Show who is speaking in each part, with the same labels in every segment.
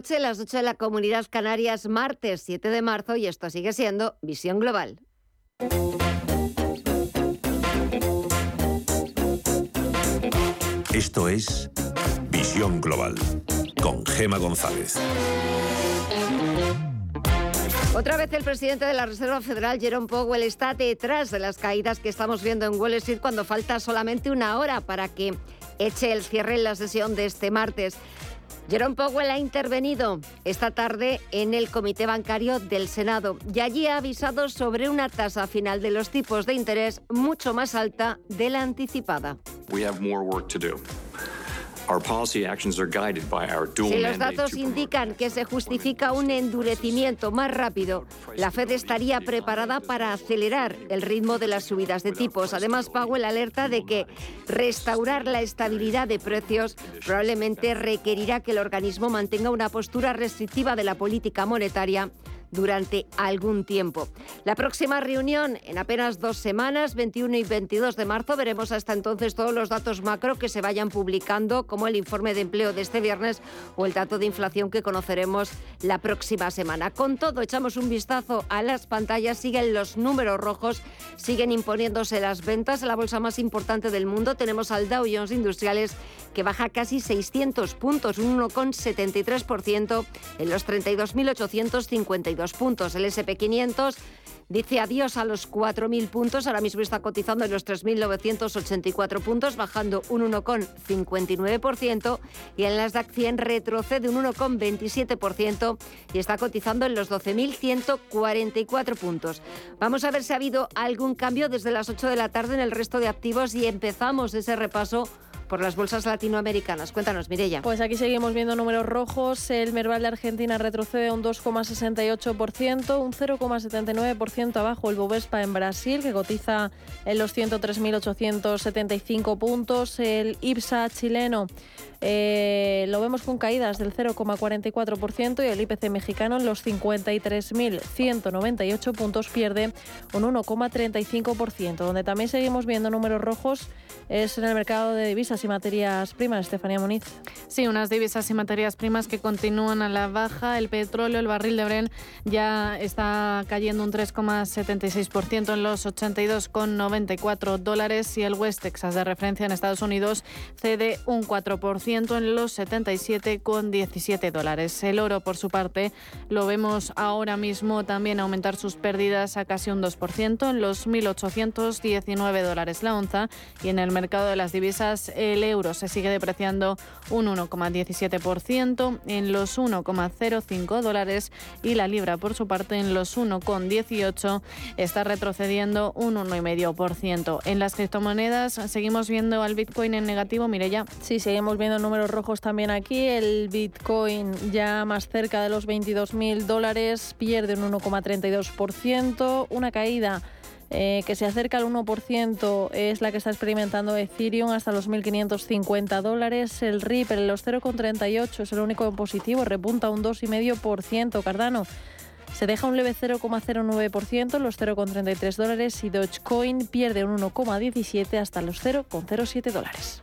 Speaker 1: noche, las 8 de la Comunidad Canarias, martes 7 de marzo, y esto sigue siendo Visión Global.
Speaker 2: Esto es Visión Global con Gema González.
Speaker 1: Otra vez el presidente de la Reserva Federal, Jerome Powell, está detrás de las caídas que estamos viendo en Wall Street cuando falta solamente una hora para que eche el cierre en la sesión de este martes. Jerome Powell ha intervenido esta tarde en el Comité Bancario del Senado y allí ha avisado sobre una tasa final de los tipos de interés mucho más alta de la anticipada. Si los datos indican que se justifica un endurecimiento más rápido, la Fed estaría preparada para acelerar el ritmo de las subidas de tipos. Además, Powell alerta de que restaurar la estabilidad de precios probablemente requerirá que el organismo mantenga una postura restrictiva de la política monetaria durante algún tiempo. La próxima reunión en apenas dos semanas, 21 y 22 de marzo, veremos hasta entonces todos los datos macro que se vayan publicando, como el informe de empleo de este viernes o el dato de inflación que conoceremos la próxima semana. Con todo, echamos un vistazo a las pantallas, siguen los números rojos, siguen imponiéndose las ventas. En la bolsa más importante del mundo tenemos al Dow Jones Industriales que baja casi 600 puntos, un 1,73% en los 32.852 puntos. El SP500 dice adiós a los 4.000 puntos, ahora mismo está cotizando en los 3.984 puntos, bajando un 1,59% y en las DAC 100 retrocede un 1,27% y está cotizando en los 12.144 puntos. Vamos a ver si ha habido algún cambio desde las 8 de la tarde en el resto de activos y empezamos ese repaso por las bolsas latinoamericanas. Cuéntanos, Mirella.
Speaker 3: Pues aquí seguimos viendo números rojos. El Merval de Argentina retrocede un 2,68%, un 0,79% abajo el Bovespa en Brasil, que cotiza en los 103.875 puntos. El IPSA chileno eh, lo vemos con caídas del 0,44% y el IPC mexicano en los 53.198 puntos pierde un 1,35%. Donde también seguimos viendo números rojos es en el mercado de divisas y materias primas. Estefanía Muniz.
Speaker 4: Sí, unas divisas y materias primas que continúan a la baja. El petróleo, el barril de Bren ya está cayendo un 3,76% en los 82,94 dólares y el West Texas de referencia en Estados Unidos cede un 4% en los 77,17 dólares. El oro, por su parte, lo vemos ahora mismo también aumentar sus pérdidas a casi un 2% en los 1.819 dólares la onza y en el mercado de las divisas el euro se sigue depreciando un 1,17% en los 1,05 dólares y la libra, por su parte, en los 1,18 está retrocediendo un 1,5%. En las criptomonedas seguimos viendo al Bitcoin en negativo, Mireya.
Speaker 3: Sí, seguimos viendo números rojos también aquí. El Bitcoin ya más cerca de los 22.000 dólares pierde un 1,32%. Una caída eh, que se acerca al 1% es la que está experimentando Ethereum hasta los 1.550 dólares. El Ripple en los 0,38 es el único en positivo, repunta un 2,5%. Cardano se deja un leve 0,09% los 0,33 dólares y Dogecoin pierde un 1,17 hasta los 0,07 dólares.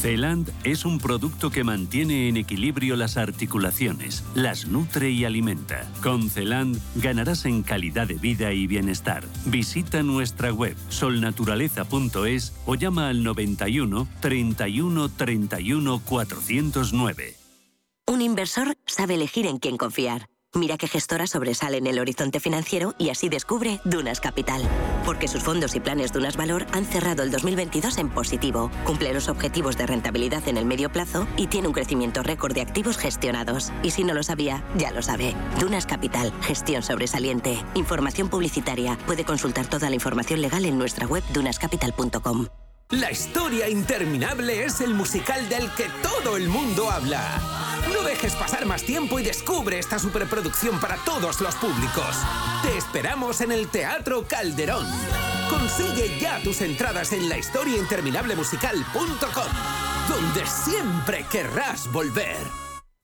Speaker 5: Celand es un producto que mantiene en equilibrio las articulaciones, las nutre y alimenta. Con Celand ganarás en calidad de vida y bienestar. Visita nuestra web solnaturaleza.es o llama al 91 31 31 409.
Speaker 6: Un inversor sabe elegir en quién confiar. Mira qué gestora sobresale en el horizonte financiero y así descubre Dunas Capital. Porque sus fondos y planes Dunas Valor han cerrado el 2022 en positivo, cumple los objetivos de rentabilidad en el medio plazo y tiene un crecimiento récord de activos gestionados. Y si no lo sabía, ya lo sabe. Dunas Capital, gestión sobresaliente. Información publicitaria. Puede consultar toda la información legal en nuestra web dunascapital.com.
Speaker 7: La historia interminable es el musical del que todo el mundo habla. No dejes pasar más tiempo y descubre esta superproducción para todos los públicos. Te esperamos en el Teatro Calderón. Consigue ya tus entradas en lahistoriainterminablemusical.com, donde siempre querrás volver.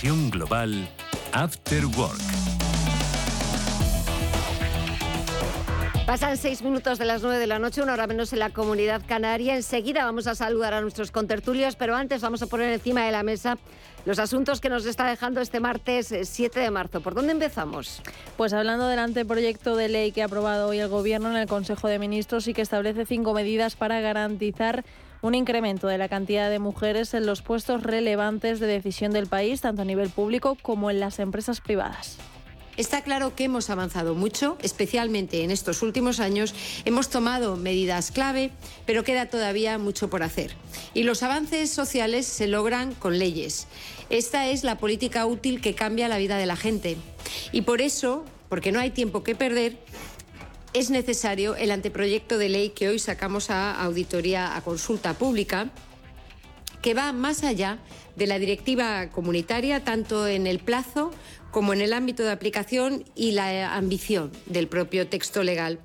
Speaker 5: Visión Global, After Work.
Speaker 1: Pasan seis minutos de las nueve de la noche, una hora menos en la comunidad canaria. Enseguida vamos a saludar a nuestros contertulios, pero antes vamos a poner encima de la mesa los asuntos que nos está dejando este martes 7 de marzo. ¿Por dónde empezamos?
Speaker 3: Pues hablando del anteproyecto de ley que ha aprobado hoy el Gobierno en el Consejo de Ministros y que establece cinco medidas para garantizar un incremento de la cantidad de mujeres en los puestos relevantes de decisión del país, tanto a nivel público como en las empresas privadas.
Speaker 8: Está claro que hemos avanzado mucho, especialmente en estos últimos años. Hemos tomado medidas clave, pero queda todavía mucho por hacer. Y los avances sociales se logran con leyes. Esta es la política útil que cambia la vida de la gente. Y por eso, porque no hay tiempo que perder, es necesario el anteproyecto de ley que hoy sacamos a auditoría, a consulta pública, que va más allá de la directiva comunitaria, tanto en el plazo como en el ámbito de aplicación y la ambición del propio texto legal.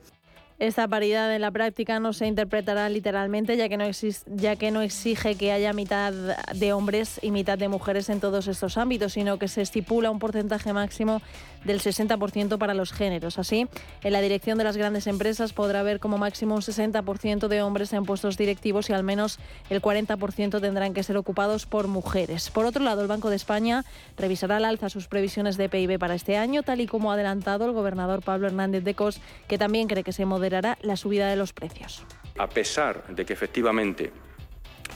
Speaker 3: Esta paridad en la práctica no se interpretará literalmente, ya que, no ya que no exige que haya mitad de hombres y mitad de mujeres en todos estos ámbitos, sino que se estipula un porcentaje máximo del 60% para los géneros. Así, en la dirección de las grandes empresas podrá haber como máximo un 60% de hombres en puestos directivos y al menos el 40% tendrán que ser ocupados por mujeres. Por otro lado, el Banco de España revisará al alza sus previsiones de PIB para este año, tal y como ha adelantado el gobernador Pablo Hernández de Cos, que también cree que se moderará la subida de los precios.
Speaker 9: A pesar de que efectivamente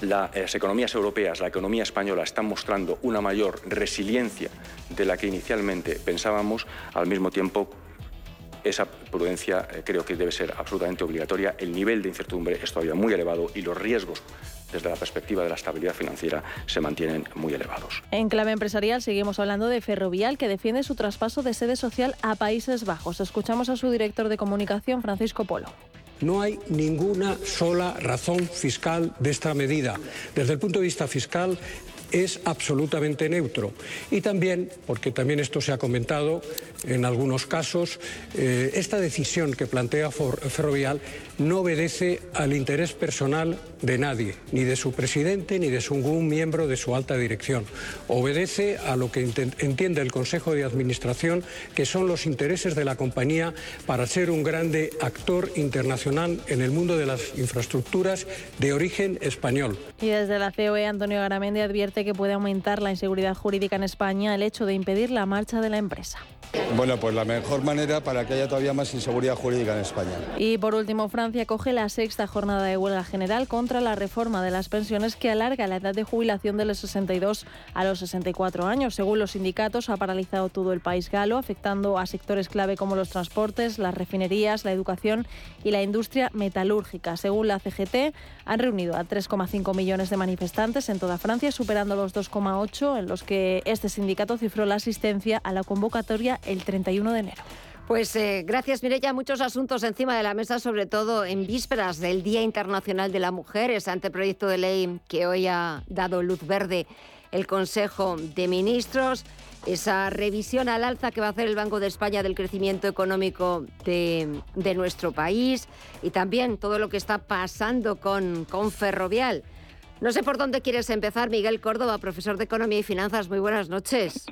Speaker 9: las economías europeas, la economía española están mostrando una mayor resiliencia de la que inicialmente pensábamos, al mismo tiempo esa prudencia eh, creo que debe ser absolutamente obligatoria. El nivel de incertidumbre es todavía muy elevado y los riesgos desde la perspectiva de la estabilidad financiera se mantienen muy elevados.
Speaker 3: En clave empresarial seguimos hablando de Ferrovial, que defiende su traspaso de sede social a Países Bajos. Escuchamos a su director de comunicación, Francisco Polo.
Speaker 10: No hay ninguna sola razón fiscal de esta medida. Desde el punto de vista fiscal, es absolutamente neutro. Y también, porque también esto se ha comentado en algunos casos, eh, esta decisión que plantea Ferrovial no obedece al interés personal de nadie, ni de su presidente ni de ningún miembro de su alta dirección. Obedece a lo que entiende el Consejo de Administración, que son los intereses de la compañía para ser un grande actor internacional en el mundo de las infraestructuras de origen español.
Speaker 3: Y desde la COE, Antonio Garamendi advierte que puede aumentar la inseguridad jurídica en España el hecho de impedir la marcha de la empresa.
Speaker 11: Bueno, pues la mejor manera para que haya todavía más inseguridad jurídica en España.
Speaker 3: Y por último, Francia coge la sexta jornada de huelga general contra la reforma de las pensiones que alarga la edad de jubilación de los 62 a los 64 años. Según los sindicatos, ha paralizado todo el país galo, afectando a sectores clave como los transportes, las refinerías, la educación y la industria metalúrgica. Según la CGT, han reunido a 3,5 millones de manifestantes en toda Francia, superando los 2,8 en los que este sindicato cifró la asistencia a la convocatoria el 31 de enero.
Speaker 1: Pues eh, gracias, Mireya. Muchos asuntos encima de la mesa, sobre todo en vísperas del Día Internacional de la Mujer, ese anteproyecto de ley que hoy ha dado luz verde el Consejo de Ministros, esa revisión al alza que va a hacer el Banco de España del crecimiento económico de, nuestro país y también todo lo que está pasando con, con Ferrovial. No sé por dónde quieres empezar, Miguel Córdoba, profesor de Economía y Finanzas. Muy buenas noches.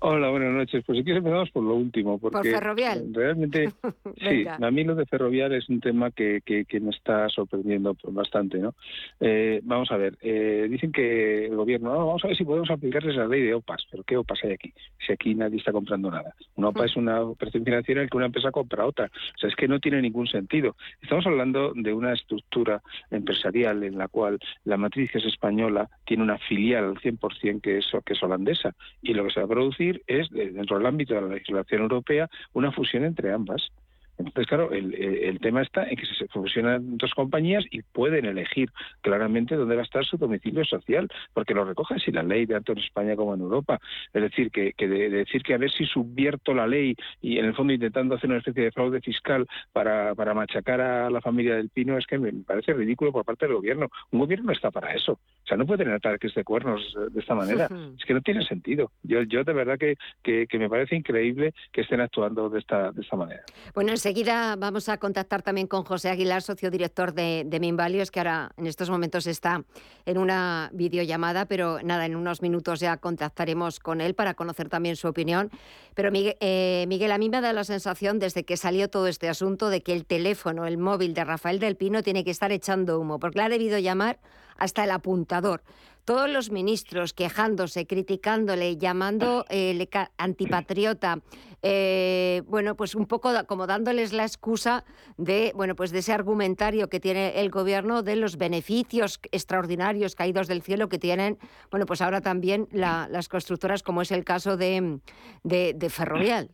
Speaker 12: Hola, buenas noches. Pues si quieres empezamos por lo último. Porque
Speaker 1: ¿Por Ferrovial?
Speaker 12: Realmente, sí, a mí lo de Ferrovial es un tema que, que, me está sorprendiendo bastante, ¿no? Eh, vamos a ver, eh, dicen que el gobierno, vamos a ver si podemos aplicarles la ley de OPAS, pero ¿qué OPAS hay aquí? Si aquí nadie está comprando nada. Una OPA es una operación financiera en la que una empresa compra otra. O sea, es que no tiene ningún sentido. Estamos hablando de una estructura empresarial en la cual la matriz que es española tiene una filial al 100% que es, que es holandesa y lo que se va a producir es, dentro del ámbito de la legislación europea, una fusión entre ambas. Entonces, claro, el, el, tema está en que se fusionan dos compañías y pueden elegir claramente dónde va a estar su domicilio social, porque lo recoge así la ley, tanto en España como en Europa. Es decir, que, que de, decir que a ver si subvierto la ley y en el fondo intentando hacer una especie de fraude fiscal para, para machacar a la familia del Pino es que me parece ridículo por parte del gobierno. Un gobierno no está para eso. O sea, no puede tener ataques de cuernos de esta manera. es que no tiene sentido. Yo, yo de verdad que, que, me parece increíble que estén actuando de esta, de esta manera.
Speaker 1: Bueno, Enseguida vamos a contactar también con José Aguilar, socio director de, de Minvalios, que ahora en estos momentos está en una videollamada, pero nada, en unos minutos ya contactaremos con él para conocer también su opinión. Pero Miguel, eh, Miguel, a mí me da la sensación desde que salió todo este asunto de que el teléfono, el móvil de Rafael del Pino tiene que estar echando humo, porque le ha debido llamar hasta el apuntador todos los ministros quejándose, criticándole, llamando eh, antipatriota, eh, bueno, pues un poco como dándoles la excusa de, bueno, pues de ese argumentario que tiene el gobierno de los beneficios extraordinarios caídos del cielo que tienen, bueno, pues ahora también las constructoras, como es el caso de, de Ferrovial.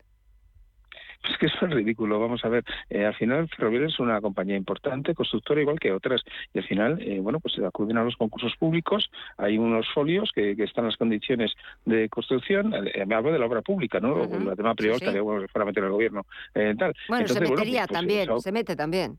Speaker 12: Es que eso es ridículo. Vamos a ver, eh, al final Ferrovial es una compañía importante, constructora igual que otras, y al final, eh, bueno, pues se acuden a los concursos públicos, hay unos folios que, están las condiciones de construcción, eh, me hablo de la obra pública, ¿no? La tema privada sí, bueno, para meter el gobierno. tal.
Speaker 1: Bueno, se metería pues, pues, también, se mete también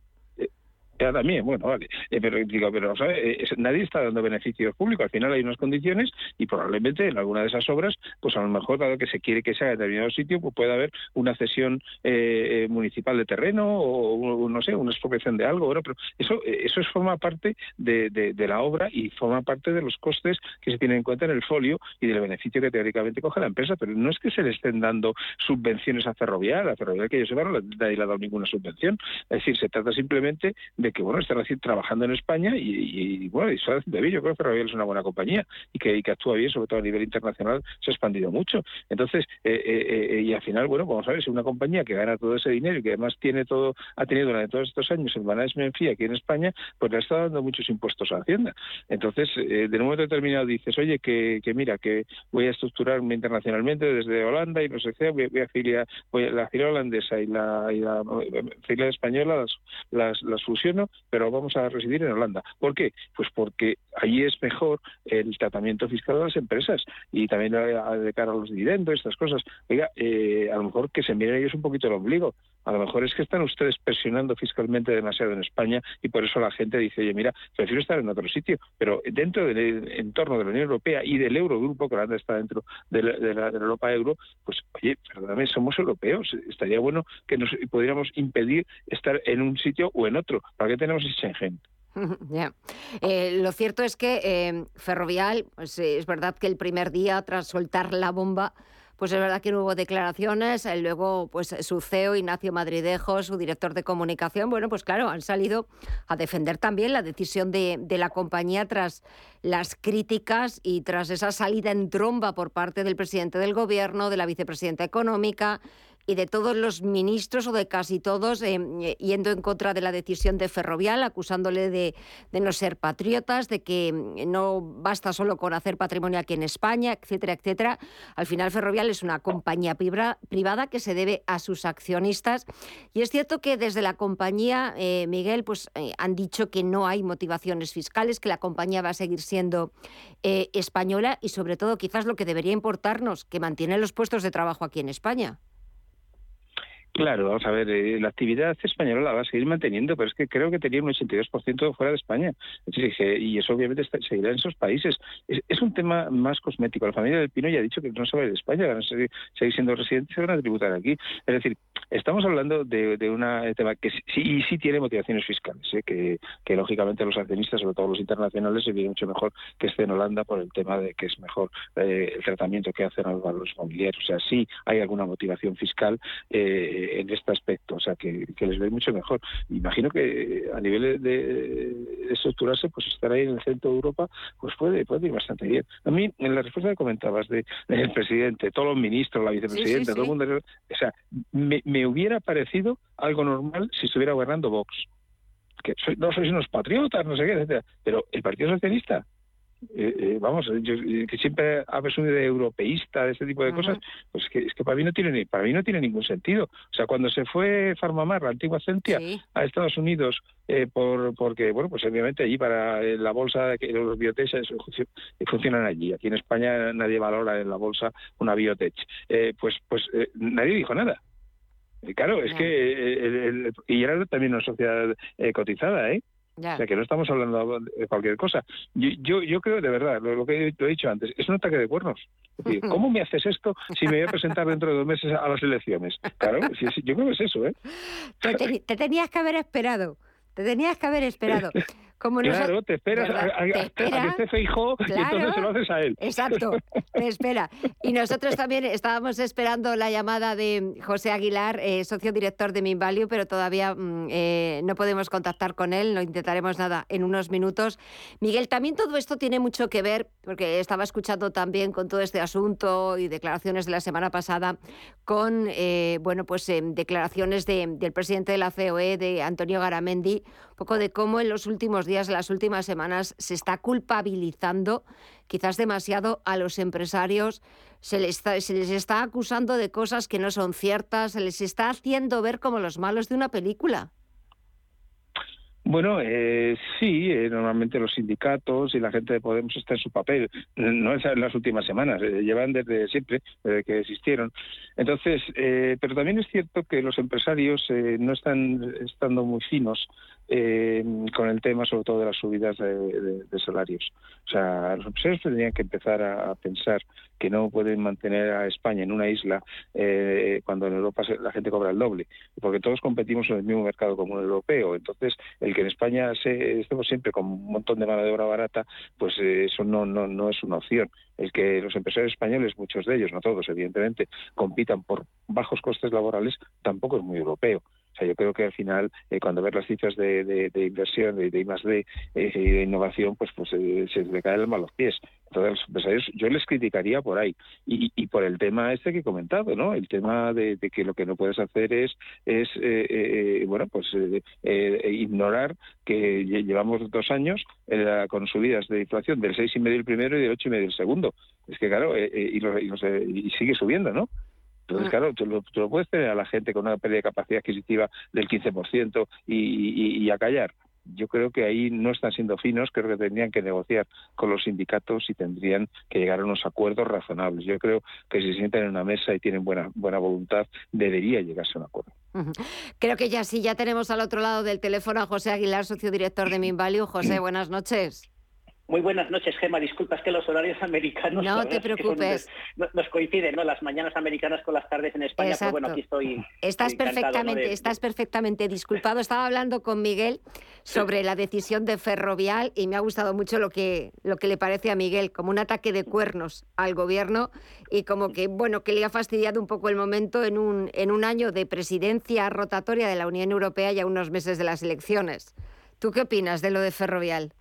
Speaker 12: también, bueno, vale. Eh, pero digo, pero eh, nadie está dando beneficios públicos. Al final hay unas condiciones y probablemente en alguna de esas obras, pues a lo mejor, dado que se quiere que sea en determinado sitio, pues puede haber una cesión eh, municipal de terreno o, no sé, una expropiación de algo. pero eso, eso forma parte de, de, la obra y forma parte de los costes que se tienen en cuenta en el folio y del beneficio que teóricamente coge la empresa. Pero no es que se le estén dando subvenciones a Ferrovial. A Ferrovial que yo sepa no le ha dado ninguna subvención. Es decir, se trata simplemente de que bueno está trabajando en España y, bueno y está haciendo bien yo creo que Ferrovial es una buena compañía y que, actúa bien sobre todo a nivel internacional se ha expandido mucho. Entonces eh, eh, eh, y al final bueno ver si una compañía que gana todo ese dinero y que además tiene todo ha tenido durante todos estos años el management fee aquí en España pues le está dando muchos impuestos a Hacienda. Entonces de un momento determinado dices oye que, que, mira que voy a estructurarme internacionalmente desde Holanda y no sé qué voy, a afiliar voy a la filial holandesa y la, y la española las, las, las pero vamos a residir en Holanda. ¿Por qué? Pues porque allí es mejor el tratamiento fiscal de las empresas y también de cara a los dividendos, estas cosas. Oiga, eh, a lo mejor que se miren ellos un poquito el ombligo. A lo mejor es que están ustedes presionando fiscalmente demasiado en España y por eso la gente dice, oye, mira, prefiero estar en otro sitio. Pero dentro del entorno de la Unión Europea y del Eurogrupo, que Holanda está dentro de la, Europa Euro, pues, oye, perdóname, somos europeos. Estaría bueno que nos pudiéramos impedir estar en un sitio o en otro. ¿Para qué tenemos Schengen?
Speaker 1: Ya. Eh, lo cierto es que eh, Ferrovial, pues, es verdad que el primer día, tras soltar la bomba, pues es verdad que no hubo declaraciones. Eh, luego, pues su CEO, Ignacio Madridejo, su director de comunicación, bueno, pues claro, han salido a defender también la decisión de, de la compañía tras las críticas y tras esa salida en tromba por parte del presidente del gobierno, de la vicepresidenta económica y de todos los ministros o de casi todos eh, eh, yendo en contra de la decisión de Ferrovial, acusándole de, no ser patriotas, de que mm, no basta solo con hacer patrimonio aquí en España, etcétera, etcétera. Al final Ferrovial es una compañía privada que se debe a sus accionistas y es cierto que desde la compañía, eh, Miguel, pues han dicho que no hay motivaciones fiscales, que la compañía va a seguir siendo española y sobre todo quizás lo que debería importarnos, que mantiene los puestos de trabajo aquí en España.
Speaker 12: Claro, vamos a ver, eh, la actividad española la va a seguir manteniendo, pero es que creo que tenía un 82% fuera de España. y eso obviamente seguirá en esos países. Es, un tema más cosmético. La familia del Pino ya ha dicho que no se va a ir de España, van a seguir, siendo residentes y van a tributar aquí. Es decir, estamos hablando de, un tema que sí, sí tiene motivaciones fiscales, ¿eh? que, que, lógicamente los accionistas, sobre todo los internacionales, se viene mucho mejor que esté en Holanda por el tema de que es mejor eh, el tratamiento que hacen a los valores familiares. O sea, sí hay alguna motivación fiscal. Eh, en este aspecto, o sea, que, les ve mucho mejor. Imagino que a nivel de, estructurarse, pues estar ahí en el centro de Europa, pues puede, puede ir bastante bien. A mí, en la respuesta que comentabas de, del presidente, todos los ministros, la vicepresidenta, todo el mundo, o sea, me, me hubiera parecido algo normal si estuviera gobernando Vox que no sois unos patriotas, no sé qué, etcétera. Pero el Partido Socialista eh, eh, vamos, yo, eh, que siempre ha presumido de europeísta, de este tipo de cosas, pues que, es que para mí no tiene para mí no tiene ningún sentido. O sea, cuando se fue Farmamar, la antigua Centia, a Estados Unidos, por porque, bueno, pues obviamente allí para la bolsa, que los biotech funcionan allí. Aquí en España nadie valora en la bolsa una biotech. pues pues nadie dijo nada. Claro, es que y era también una sociedad cotizada, ¿eh? O sea, que no estamos hablando de cualquier cosa. Yo, yo, creo, de verdad, lo, que he, dicho antes, es un ataque de cuernos. ¿Cómo me haces esto si me voy a presentar dentro de dos meses a las elecciones? Claro, yo creo que es eso, ¿eh?
Speaker 1: te tenías que haber esperado. Te tenías que haber esperado.
Speaker 12: claro, te esperas a, que esté Feijó y entonces se lo haces a él.
Speaker 1: Exacto, te espera. Y nosotros también estábamos esperando la llamada de José Aguilar, eh, socio director de Minvalue, pero todavía mm, eh, no podemos contactar con él, lo intentaremos nada en unos minutos. Miguel, también todo esto tiene mucho que ver, porque estaba escuchando también con todo este asunto y declaraciones de la semana pasada, con eh, bueno, pues declaraciones del presidente de la COE, de Antonio Garamendi, un poco de cómo en los últimos días, en las últimas semanas, se está culpabilizando quizás demasiado a los empresarios, se les, está, se les está acusando de cosas que no son ciertas, se les está haciendo ver como los malos de una película.
Speaker 12: Bueno, eh, sí, eh, normalmente los sindicatos y la gente de Podemos está en su papel, no en las últimas semanas, eh, llevan desde siempre, desde que existieron. Entonces, eh, pero también es cierto que los empresarios no están estando muy finos con el tema, sobre todo de las subidas de, salarios. O sea, los empresarios tendrían que empezar a, pensar que no pueden mantener a España en una isla cuando en Europa la gente cobra el doble, porque todos competimos en el mismo mercado común europeo. Entonces, el que en España se, estemos siempre con un montón de mano de obra barata, pues eh, eso no, no, no es una opción. El que los empresarios españoles, muchos de ellos, no todos evidentemente, compitan por bajos costes laborales, tampoco es muy europeo. Yo creo que al final, eh, cuando ves las cifras de, de, inversión, de, de I D eh, y de innovación, pues, pues eh, se le cae el alma a los pies. Entonces, pues yo les criticaría por ahí. Y, y, por el tema este que he comentado, ¿no? El tema de, que lo que no puedes hacer es, es bueno, pues ignorar que llevamos dos años con subidas de inflación del 6,5 el primero y del 8,5 el segundo. Es que, claro, y, y sigue subiendo, ¿no? Entonces, claro, tú lo, puedes tener a la gente con una pérdida de capacidad adquisitiva del 15% y, y, y a callar yo creo que ahí no están siendo finos, creo que tendrían que negociar con los sindicatos y tendrían que llegar a unos acuerdos razonables. Yo creo que si se sientan en una mesa y tienen buena buena voluntad, debería llegarse a un acuerdo.
Speaker 1: Creo que ya sí, ya tenemos al otro lado del teléfono a José Aguilar, socio director de Minvalue. José, buenas noches.
Speaker 13: Muy buenas noches, Gema. Disculpa, es que los horarios americanos
Speaker 1: no te preocupes.
Speaker 13: nos coinciden, ¿no? Las mañanas americanas con las tardes en España. Pero bueno, aquí estoy.
Speaker 1: Estás perfectamente, estás perfectamente disculpado. Estaba hablando con Miguel sobre la decisión de Ferrovial y me ha gustado mucho lo que lo que le parece a Miguel, como un ataque de cuernos al gobierno y como que bueno que le ha fastidiado un poco el momento en un en un año de presidencia rotatoria de la Unión Europea y a unos meses de las elecciones. ¿Tú qué opinas de lo de Ferrovial?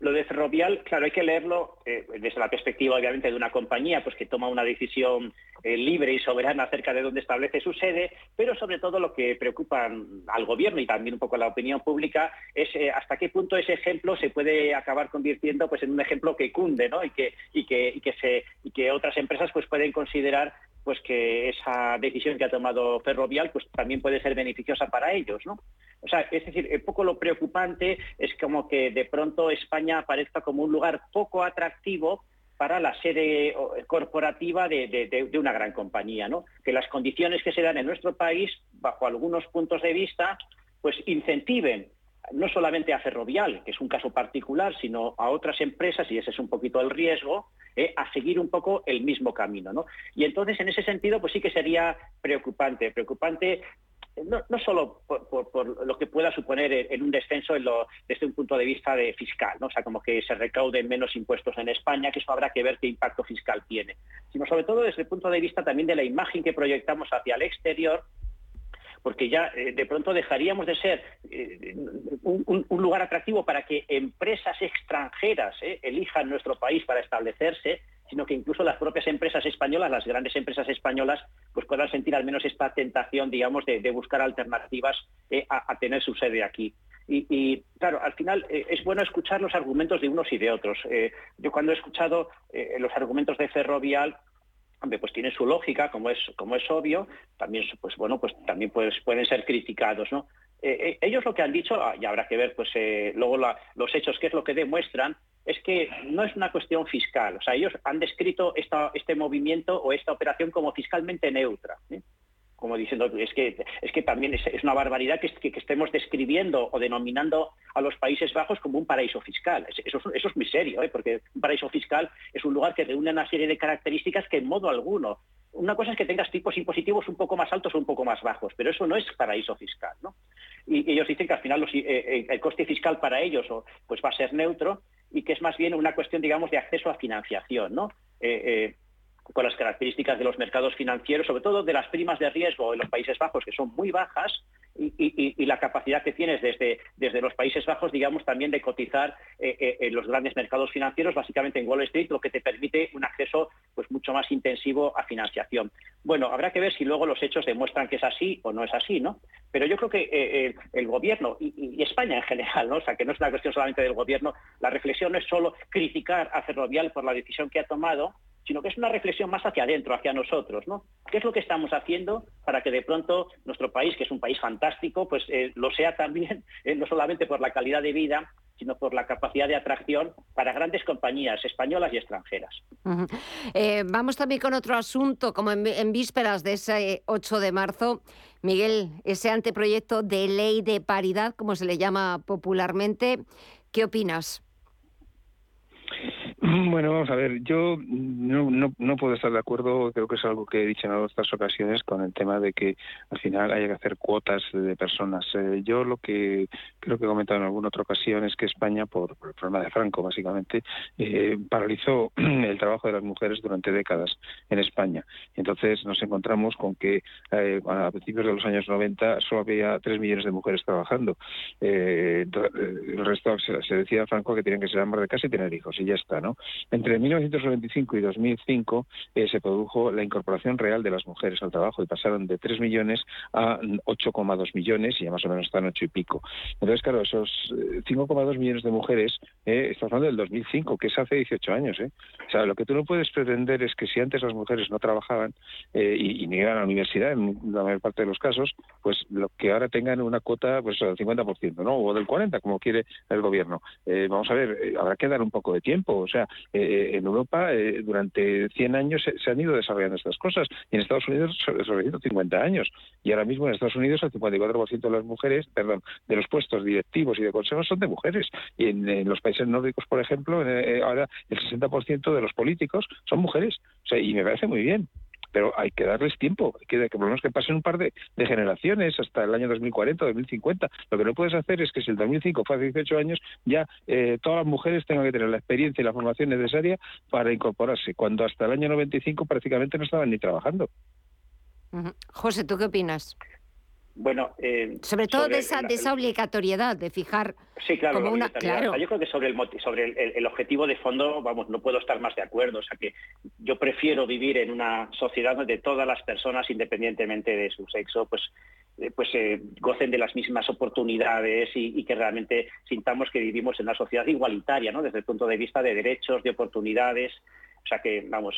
Speaker 13: Lo de Ferrovial, claro, hay que leerlo eh, desde la perspectiva, obviamente, de una compañía pues, que toma una decisión eh, libre y soberana acerca de dónde establece su sede, pero sobre todo lo que preocupa al gobierno y también un poco a la opinión pública es eh, hasta qué punto ese ejemplo se puede acabar convirtiendo pues, en un ejemplo que cunde ¿no? y, que, y, que, y, que se, y que otras empresas pues, pueden considerar pues que esa decisión que ha tomado Ferrovial pues también puede ser beneficiosa para ellos, ¿no? O sea, es decir, un poco lo preocupante es como que de pronto España aparezca como un lugar poco atractivo para la sede corporativa de, una gran compañía, ¿no? Que las condiciones que se dan en nuestro país, bajo algunos puntos de vista, pues incentiven no solamente a Ferrovial, que es un caso particular, sino a otras empresas, y ese es un poquito el riesgo, eh, a seguir un poco el mismo camino. ¿no? Y entonces, en ese sentido, pues sí que sería preocupante, preocupante no, solo por, lo que pueda suponer en un descenso desde un punto de vista de fiscal, ¿no? sea, como que se recauden menos impuestos en España, que eso habrá que ver qué impacto fiscal tiene, sino sobre todo desde el punto de vista también de la imagen que proyectamos hacia el exterior, porque ya eh, de pronto dejaríamos de ser eh, un, lugar atractivo para que empresas extranjeras eh, elijan nuestro país para establecerse sino que incluso las propias empresas españolas, las grandes empresas españolas, pues puedan sentir al menos esta tentación, digamos, de, buscar alternativas a, tener su sede aquí. Y, claro, al final es bueno escuchar los argumentos de unos y de otros. Yo cuando he escuchado los argumentos de Ferrovial, pues tiene su lógica, como es, como es obvio, también, pues bueno, pues también pues, pueden ser criticados, ¿no? ellos lo que han dicho, ah, y habrá que ver pues luego los hechos, qué es lo que demuestran, es que no es una cuestión fiscal. O sea, ellos han descrito este movimiento o esta operación como fiscalmente neutra. ¿eh? Como diciendo, es que, es que también es, una barbaridad que, estemos describiendo o denominando a los Países Bajos como un paraíso fiscal. Eso, es muy serio, ¿eh? porque un paraíso fiscal es un lugar que reúne una serie de características que en modo alguno una cosa es que tengas tipos impositivos un poco más altos o un poco más bajos, pero eso no es paraíso fiscal. ¿no? Y, ellos dicen que al final eh, el coste fiscal para ellos pues va a ser neutro y que es más bien una cuestión, digamos, de acceso a financiación, ¿no? Eh, eh, con las características de los mercados financieros, sobre todo de las primas de riesgo en los Países Bajos, que son muy bajas, y, la capacidad que tienes desde, desde los Países Bajos, digamos, también de cotizar eh, eh, en los grandes mercados financieros, básicamente en Wall Street, lo que te permite un acceso pues mucho más intensivo a financiación. Bueno, habrá que ver si luego los hechos demuestran que es así o no es así, ¿no? Pero yo creo que eh, el, gobierno y, España en general, ¿no? O sea, que no es una cuestión solamente del gobierno, la reflexión no es solo criticar a Ferrovial por la decisión que ha tomado, sino que es una reflexión más hacia adentro, hacia nosotros, ¿no? ¿Qué es lo que estamos haciendo para que de pronto nuestro país, que es un país fantástico, pues eh, lo sea también, eh, no solamente por la calidad de vida, sino por la capacidad de atracción para grandes compañías españolas y extranjeras.
Speaker 1: Eh, vamos también con otro asunto, como en, vísperas de ese 8 de marzo, Miguel, ese anteproyecto de ley de paridad, como se le llama popularmente, ¿qué opinas?
Speaker 12: Bueno, vamos a ver, yo no, puedo estar de acuerdo, creo que es algo que he dicho en otras ocasiones, con el tema de que al final haya que hacer cuotas de personas. Eh, yo lo que creo que he comentado en alguna otra ocasión es que España, por, el problema de Franco, básicamente, eh, paralizó el trabajo de las mujeres durante décadas en España. Entonces nos encontramos con que eh, a principios de los años 90 solo había 3 millones de mujeres trabajando. el resto se, decía Franco que tenían que ser amas de casa y tener hijos, y ya está, ¿no? Entre 1995 y 2005 eh, se produjo la incorporación real de las mujeres al trabajo y pasaron de 3 millones a 8,2 millones y ya más o menos están 8 y pico. Entonces, claro, esos 5,2 eh, millones de mujeres, eh, estamos hablando del 2005, que es hace 18 años. ¿eh? O sea, lo que tú no puedes pretender es que si antes las mujeres no trabajaban eh, y, ni iban a la universidad en la mayor parte de los casos, pues lo que ahora tengan una cuota pues del 50%, ¿no? O del 40%, como quiere el gobierno. vamos a ver, habrá que dar un poco de tiempo. O sea, eh, en Europa eh, durante 100 años se, han ido desarrollando estas cosas y en Estados Unidos sobre 150 años. Y ahora mismo en Estados Unidos el 54% de las mujeres, perdón, de los puestos directivos y de consejos son de mujeres. Y en, los países nórdicos, por ejemplo, eh, ahora el 60% de los políticos son mujeres. O sea, y me parece muy bien pero hay que darles tiempo, hay que, por lo menos que pasen un par de, generaciones hasta el año 2040, 2050. Lo que no puedes hacer es que si el 2005 fue hace 18 años, ya eh, todas las mujeres tengan que tener la experiencia y la formación necesaria para incorporarse, cuando hasta el año 95 prácticamente no estaban ni trabajando.
Speaker 1: José, ¿tú qué opinas?
Speaker 13: Bueno,
Speaker 1: eh, sobre todo de, esa, de esa obligatoriedad de fijar
Speaker 13: sí, claro, como una, claro. yo creo que sobre el sobre el, objetivo de fondo, vamos, no puedo estar más de acuerdo. O sea que yo prefiero vivir en una sociedad donde todas las personas, independientemente de su sexo, pues eh, pues eh, gocen de las mismas oportunidades y, que realmente sintamos que vivimos en una sociedad igualitaria, ¿no? Desde el punto de vista de derechos, de oportunidades. O sea que, vamos,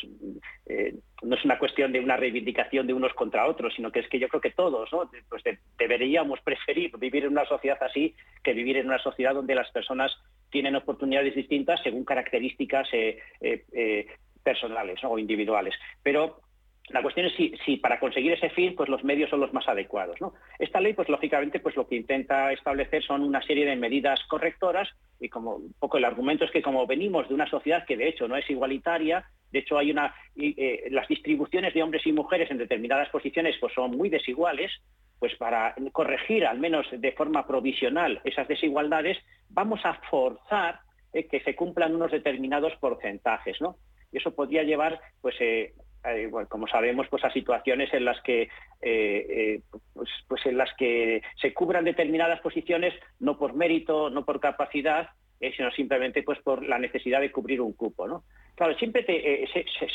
Speaker 13: eh, no es una cuestión de una reivindicación de unos contra otros, sino que es que yo creo que todos ¿no? pues deberíamos preferir vivir en una sociedad así que vivir en una sociedad donde las personas tienen oportunidades distintas según características eh, eh, personales o individuales. Pero la cuestión es si, para conseguir ese fin, pues los medios son los más adecuados. Esta ley, pues lógicamente, pues lo que intenta establecer son una serie de medidas correctoras y como un poco el argumento es que como venimos de una sociedad que de hecho no es igualitaria, de hecho hay una eh, las distribuciones de hombres y mujeres en determinadas posiciones pues son muy desiguales, pues para corregir al menos de forma provisional esas desigualdades, vamos a forzar eh, que se cumplan unos determinados porcentajes, ¿no? Y eso podría llevar, pues, eh, eh, como sabemos, pues a situaciones en las que eh, eh, pues, pues, en las que se cubran determinadas posiciones no por mérito, no por capacidad, sino simplemente pues por la necesidad de cubrir un cupo, ¿no? Claro, siempre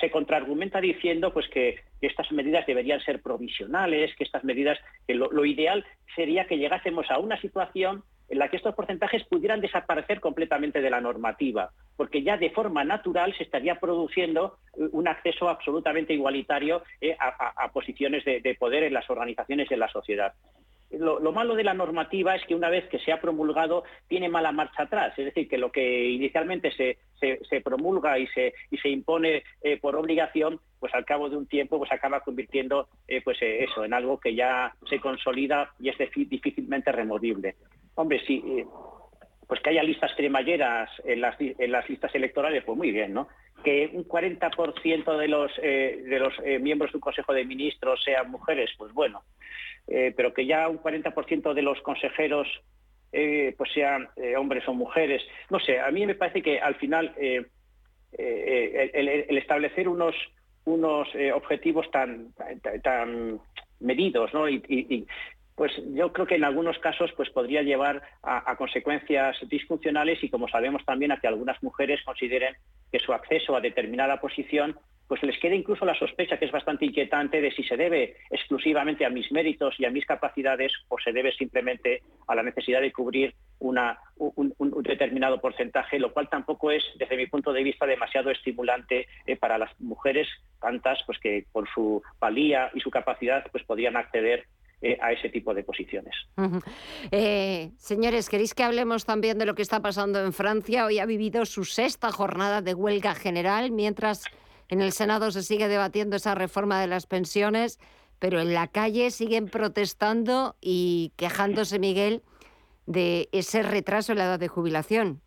Speaker 13: se, contraargumenta diciendo pues que, estas medidas deberían ser provisionales, que estas medidas, que lo ideal sería que llegásemos a una situación en la que estos porcentajes pudieran desaparecer completamente de la normativa, porque ya de forma natural se estaría produciendo un acceso absolutamente igualitario eh, a, posiciones de, poder en las organizaciones y en la sociedad. Lo, malo de la normativa es que una vez que se ha promulgado tiene mala marcha atrás, es decir, que lo que inicialmente se, promulga y se, impone eh, por obligación, pues al cabo de un tiempo pues acaba convirtiendo eh, pues eso en algo que ya se consolida y es difícilmente removible. Hombre, sí, eh, pues que haya listas cremalleras en las, listas electorales, pues muy bien, ¿no? Que un 40% de los, eh, eh, miembros de un Consejo de Ministros sean mujeres, pues bueno. pero que ya un 40% de los consejeros pues sean hombres o mujeres. No sé, a mí me parece que al final el, establecer unos, unos objetivos tan, tan, medidos ¿no? Pues yo creo que en algunos casos pues podría llevar a, consecuencias disfuncionales y como sabemos también a que algunas mujeres consideren que su acceso a determinada posición pues les queda incluso la sospecha que es bastante inquietante de si se debe exclusivamente a mis méritos y a mis capacidades o se debe simplemente a la necesidad de cubrir un, determinado porcentaje, lo cual tampoco es, desde mi punto de vista, demasiado estimulante eh, para las mujeres, tantas pues que por su valía y su capacidad pues podrían acceder eh, a ese tipo de posiciones.
Speaker 1: Eh, señores, ¿queréis que hablemos también de lo que está pasando en Francia? Hoy ha vivido su sexta jornada de huelga general, mientras en el Senado se sigue debatiendo esa reforma de las pensiones, pero en la calle siguen protestando y quejándose, Miguel, de ese retraso en la edad de jubilación.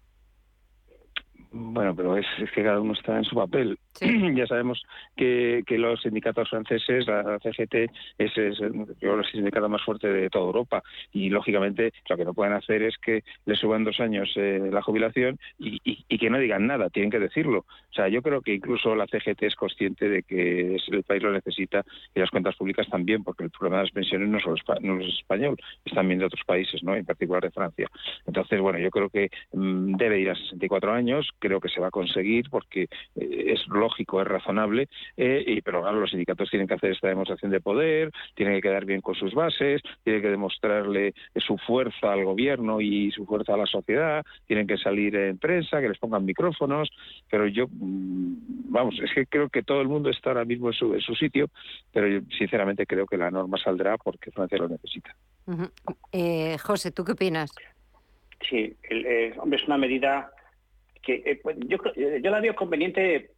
Speaker 12: Bueno, pero es, que cada uno está en su papel. ya sabemos que, los sindicatos franceses, la CGT, es, es el sindicato más fuerte de toda Europa. Y, lógicamente, lo que no pueden hacer es que le suban dos años eh, la jubilación y, que no digan nada, tienen que decirlo. O sea, yo creo que incluso la CGT es consciente de que el país lo necesita y las cuentas públicas también, porque el problema de las pensiones no, solo no es español, es también de otros países, ¿no? en particular de Francia. Entonces, bueno, yo creo que mm, debe ir a 64 años creo que se va a conseguir porque eh, es lógico, es razonable, eh, y, pero claro, los sindicatos tienen que hacer esta demostración de poder, tienen que quedar bien con sus bases, tienen que demostrarle su fuerza al gobierno y su fuerza a la sociedad, tienen que salir en prensa, que les pongan micrófonos, pero yo, mm, vamos, es que creo que todo el mundo está ahora mismo en su, en su sitio, pero yo sinceramente creo que la norma saldrá porque Francia lo necesita.
Speaker 1: Eh, José, ¿tú qué opinas?
Speaker 13: Sí, hombre, es una medida que eh, pues, yo, eh, yo la veo conveniente,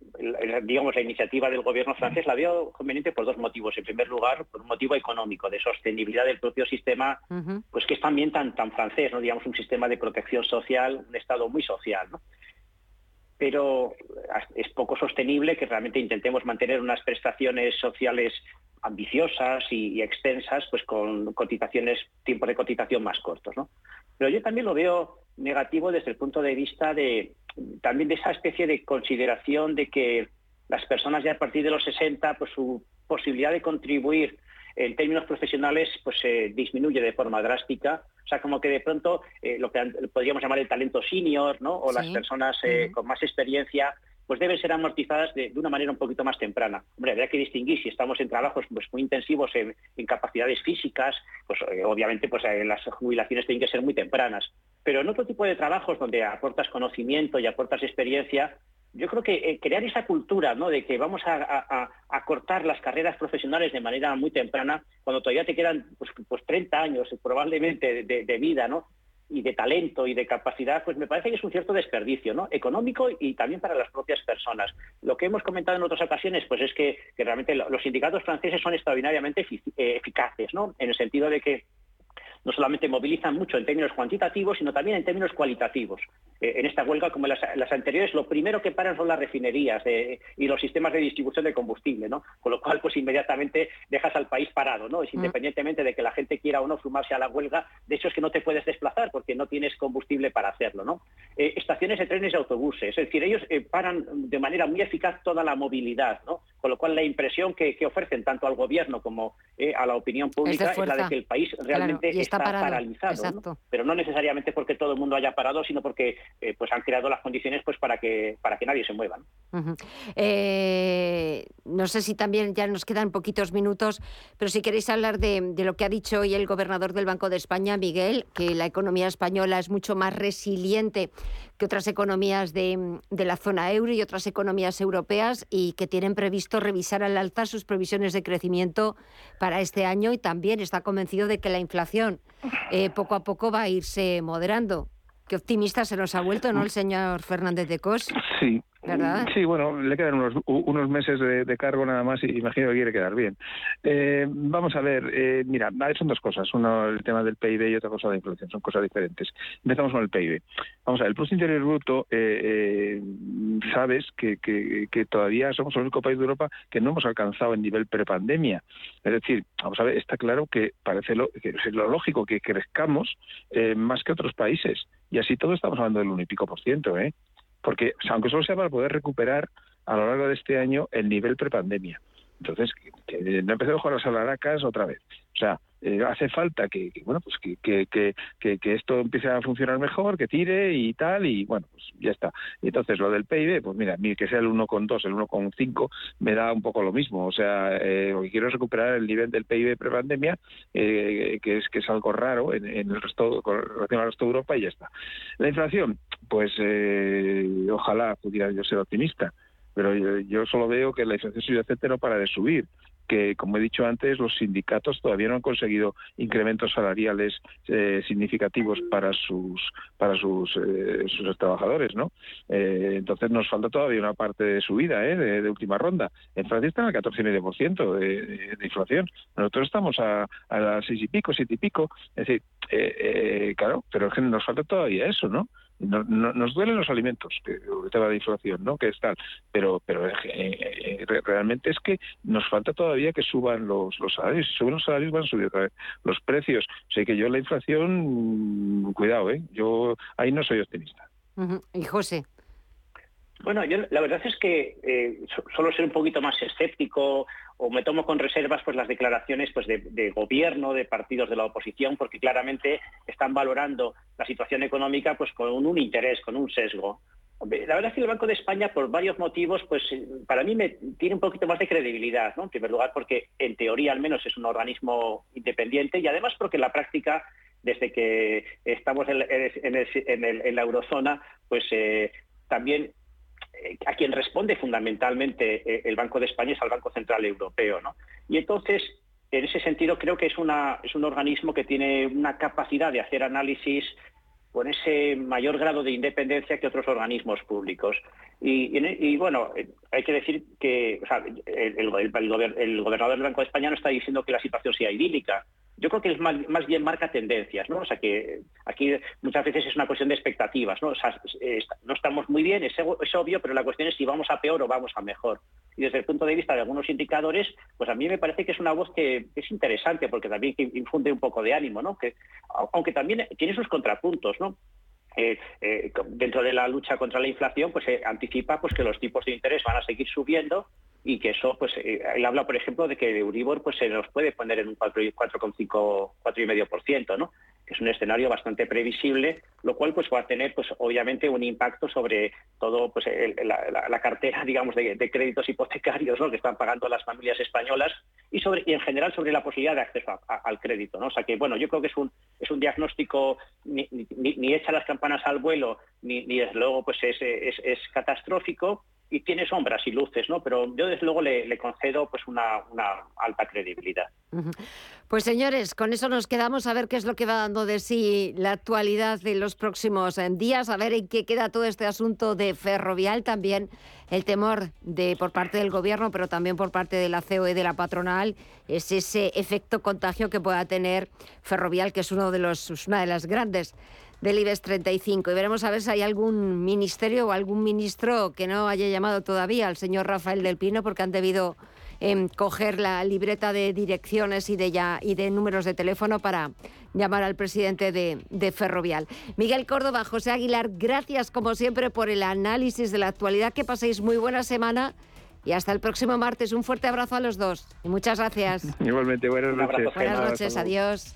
Speaker 13: digamos, la iniciativa del gobierno francés la veo conveniente por dos motivos. En primer lugar, por un motivo económico, de sostenibilidad del propio sistema, pues que es también tan, tan francés, ¿no? digamos, un sistema de protección social, un Estado muy social. ¿no? Pero es poco sostenible que realmente intentemos mantener unas prestaciones sociales ambiciosas y, extensas, pues con cotizaciones, tiempos de cotización más cortos. ¿no? Pero yo también lo veo negativo desde el punto de vista de también de esa especie de consideración de que las personas ya a partir de los 60, pues su posibilidad de contribuir en términos profesionales pues se disminuye de forma drástica. O sea, como que de pronto eh, lo que podríamos llamar el talento senior, ¿no? O las personas eh, con más experiencia pues deben ser amortizadas de, una manera un poquito más temprana. Hombre, habría que distinguir si estamos en trabajos pues, muy intensivos en, capacidades físicas, pues eh, obviamente pues, eh, las jubilaciones tienen que ser muy tempranas. Pero en otro tipo de trabajos donde aportas conocimiento y aportas experiencia, yo creo que eh, crear esa cultura ¿no? de que vamos a, cortar las carreras profesionales de manera muy temprana, cuando todavía te quedan pues, pues 30 años probablemente de, vida, ¿no? Y de talento y de capacidad, pues me parece que es un cierto desperdicio, ¿no? Económico y también para las propias personas. Lo que hemos comentado en otras ocasiones, pues es que, realmente los sindicatos franceses son extraordinariamente eh, eficaces, ¿no? En el sentido de que no solamente movilizan mucho en términos cuantitativos, sino también en términos cualitativos. Eh, en esta huelga, como en las, anteriores, lo primero que paran son las refinerías eh, y los sistemas de distribución de combustible, ¿no? Con lo cual, pues inmediatamente dejas al país parado, ¿no? Es mm. independientemente de que la gente quiera o no sumarse a la huelga, de hecho es que no te puedes desplazar porque no tienes combustible para hacerlo, ¿no? Eh, estaciones de trenes y autobuses, es decir, ellos paran de manera muy eficaz toda la movilidad, ¿no? Con lo cual la impresión que, ofrecen tanto al gobierno como a la opinión pública es, la de que el país realmente está, paralizado, pero no necesariamente porque todo el mundo haya parado, sino porque eh, pues han creado las condiciones pues para que para que nadie se mueva.
Speaker 1: Eh, ¿no? sé si también ya nos quedan poquitos minutos, pero si queréis hablar de, lo que ha dicho hoy el gobernador del Banco de España, Miguel, que la economía española es mucho más resiliente que otras economías de, de la zona euro y otras economías europeas y que tienen previsto revisar al alza sus previsiones de crecimiento para este año y también está convencido de que la inflación eh, poco a poco va a irse moderando. Qué optimista se nos ha vuelto, ¿no, el señor Fernández de Cos?
Speaker 12: Sí, Sí, bueno, le quedan unos, unos meses de, cargo nada más y imagino que quiere quedar bien. Eh, vamos a ver, eh, mira, son dos cosas. Uno, el tema del PIB y otra cosa de inflación. Son cosas diferentes. Empezamos con el PIB. Vamos a ver, el Producto Interior Bruto, eh, sabes que, que, todavía somos el único país de Europa que no hemos alcanzado el nivel prepandemia. Es decir, vamos a ver, está claro que parece lo, que es lo lógico que crezcamos más que otros países. Y así todo estamos hablando del uno y pico por ciento, ¿eh? Porque aunque solo sea para poder recuperar a lo largo de este año el nivel prepandemia. Entonces, que, no empecemos con las alaracas otra vez. O sea, eh, hace falta que, bueno pues que, que, que, esto empiece a funcionar mejor, que tire y tal, y bueno, pues ya está. Y entonces lo del PIB, pues mira, que sea el 1,2, el 1,5, me da un poco lo mismo. O sea, eh, lo que quiero es recuperar el nivel del PIB prepandemia, eh, que es que es algo raro en, el resto, relación al resto de Europa, y ya está. La inflación, pues eh, ojalá pudiera yo ser optimista pero yo, solo veo que la inflación subyacente no para de subir que, como he dicho antes, los sindicatos todavía no han conseguido incrementos salariales eh, significativos para sus para sus, eh, sus trabajadores, ¿no? Eh, entonces nos falta todavía una parte de subida, ¿eh? De, última ronda. En Francia están al 14,5% de, de, de inflación. Nosotros estamos a, a las seis y pico, siete y pico. Es decir, claro, pero es que nos falta todavía eso, ¿no? No, nos duelen los alimentos, que, el tema de inflación, ¿no? Que es tal, pero, pero eh, eh, realmente es que nos falta todavía que suban los, los salarios. Si suben los salarios van a subir otra vez los precios. O sea que yo la inflación, mm, cuidado, ¿eh? Yo ahí no soy optimista.
Speaker 1: Y José.
Speaker 13: Bueno, yo la verdad es que eh, solo ser un poquito más escéptico o me tomo con reservas pues las declaraciones pues de, gobierno de partidos de la oposición porque claramente están valorando la situación económica pues con un, interés con un sesgo la verdad es que el Banco de España por varios motivos pues para mí me tiene un poquito más de credibilidad ¿no? en primer lugar porque en teoría al menos es un organismo independiente y además porque en la práctica desde que estamos en, la eurozona pues eh, también eh, a quien responde fundamentalmente eh, el Banco de España es al Banco Central Europeo. ¿no? Y entonces, en ese sentido, creo que es, una, es un organismo que tiene una capacidad de hacer análisis con ese mayor grado de independencia que otros organismos públicos. Y, bueno, eh, hay que decir que el, el, gobernador del Banco de España no está diciendo que la situación sea idílica yo creo que es más, bien marca tendencias, ¿no? O sea que aquí muchas veces es una cuestión de expectativas, ¿no? O sea, no estamos muy bien, es, obvio, pero la cuestión es si vamos a peor o vamos a mejor. Y desde el punto de vista de algunos indicadores, pues a mí me parece que es una voz que es interesante porque también infunde un poco de ánimo, ¿no? Que, aunque también tiene sus contrapuntos, ¿no? Eh, dentro de la lucha contra la inflación, pues se anticipa pues que los tipos de interés van a seguir subiendo y que eso, pues, eh, él habla, por ejemplo, de que Euribor pues se nos puede poner en un 4,5, 4,5%, ¿no? Es un escenario bastante previsible, lo cual pues va a tener pues obviamente un impacto sobre todo pues la, cartera digamos de, créditos hipotecarios ¿no? que están pagando las familias españolas y sobre y en general sobre la posibilidad de acceso al crédito, ¿no? O sea que bueno yo creo que es un es un diagnóstico ni, ni, echa las campanas al vuelo ni, ni desde luego pues es, es catastrófico y tiene sombras y luces, ¿no? Pero yo desde luego le, concedo pues una, alta credibilidad.
Speaker 1: Pues señores, con eso nos quedamos a ver qué es lo que va dando de sí la actualidad de los próximos eh, días, a ver en qué queda todo este asunto de Ferrovial, también el temor de por parte del gobierno, pero también por parte de la COE de la patronal, es ese efecto contagio que pueda tener Ferrovial, que es uno de los, una de las grandes del IBEX 35. Y veremos a ver si hay algún ministerio o algún ministro que no haya llamado todavía al señor Rafael del Pino porque han debido em, coger la libreta de direcciones y de, ya, y de números de teléfono para llamar al presidente de, de, Ferrovial. Miguel Córdoba, José Aguilar, gracias como siempre por el análisis de la actualidad. Que paséis muy buena semana y hasta el próximo martes. Un fuerte abrazo a los dos y muchas gracias.
Speaker 12: Igualmente, buenas noches.
Speaker 1: Buenas noches, adiós.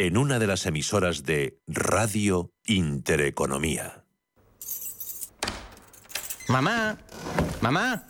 Speaker 2: En una de las emisoras de Radio Intereconomía.
Speaker 14: Mamá, mamá,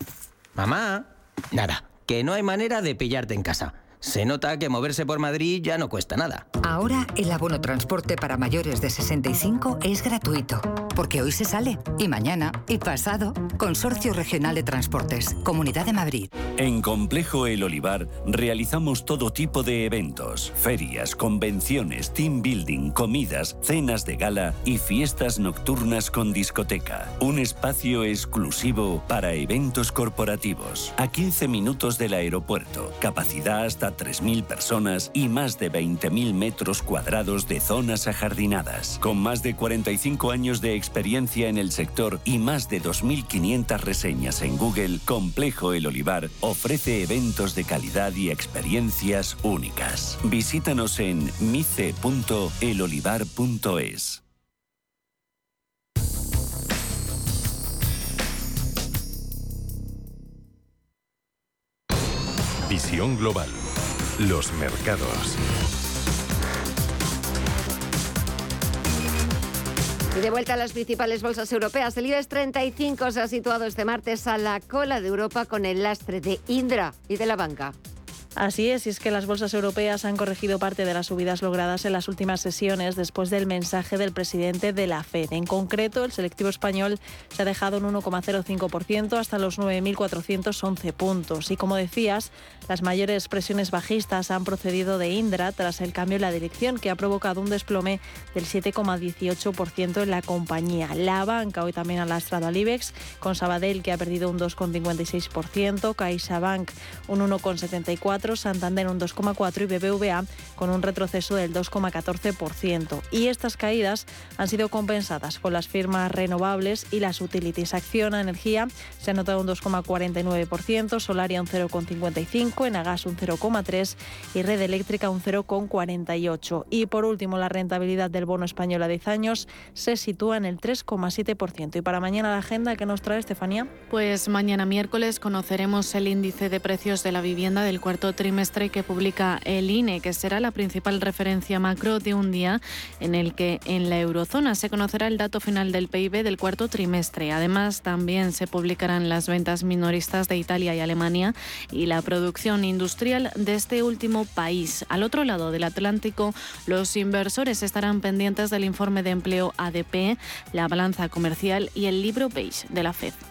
Speaker 14: mamá. Nada, que no hay manera de pillarte en casa. Se nota que moverse por Madrid ya no cuesta nada.
Speaker 15: Ahora el abono transporte para mayores de 65 es gratuito, porque hoy se sale, y mañana, y pasado. Consorcio Regional de Transportes, Comunidad de Madrid.
Speaker 5: En Complejo El Olivar realizamos todo tipo de eventos, ferias, convenciones, team building, comidas, cenas de gala y fiestas nocturnas con discoteca. Un espacio exclusivo para eventos corporativos. A 15 minutos del aeropuerto, capacidad hasta 3.000 personas y más de 20.000 metros cuadrados de zonas ajardinadas. Con más de 45 años de experiencia en el sector y más de 2.500 reseñas en Google, Complejo El Olivar ofrece eventos de calidad y experiencias únicas. Visítanos en mice.elolivar.es.
Speaker 2: Visión Global. Los mercados.
Speaker 1: Y de vuelta a las principales bolsas europeas, el IBEX 35 se ha situado este martes a la cola de Europa con el lastre de Indra y de la banca.
Speaker 3: Así es, y es que las bolsas europeas han corregido parte de las subidas logradas en las últimas sesiones después del mensaje del presidente de la Fed. En concreto, el selectivo español se ha dejado un 1,05% hasta los 9.411 puntos. Y como decías, las mayores presiones bajistas han procedido de Indra tras el cambio en la dirección que ha provocado un desplome del 7,18% en la compañía. La banca hoy también ha lastrado al IBEX, con Sabadell que ha perdido un 2,56%, CaixaBank un 1,74%, 2,4%, Santander un 2,4% y BBVA con un retroceso del 2,14%. Y estas caídas han sido compensadas con las firmas renovables y las utilities. Acciona Energía se ha notado un 2,49%, Solaria un 0,55%, Enagas un 0,3% y Red Eléctrica un 0,48%. Y por último, la rentabilidad del bono español a 10 años se sitúa en el 3,7%. Y para mañana la agenda que nos trae Estefanía.
Speaker 4: Pues mañana miércoles conoceremos el índice de precios de la vivienda del cuarto trimestre que publica el INE, que será la principal referencia macro de un día en el que en la eurozona se conocerá el dato final del PIB del cuarto trimestre. Además, también se publicarán las ventas minoristas de Italia y Alemania y la producción industrial de este último país. Al otro lado del Atlántico, los inversores estarán pendientes del informe de empleo ADP, la balanza comercial y el libro beige de la FED.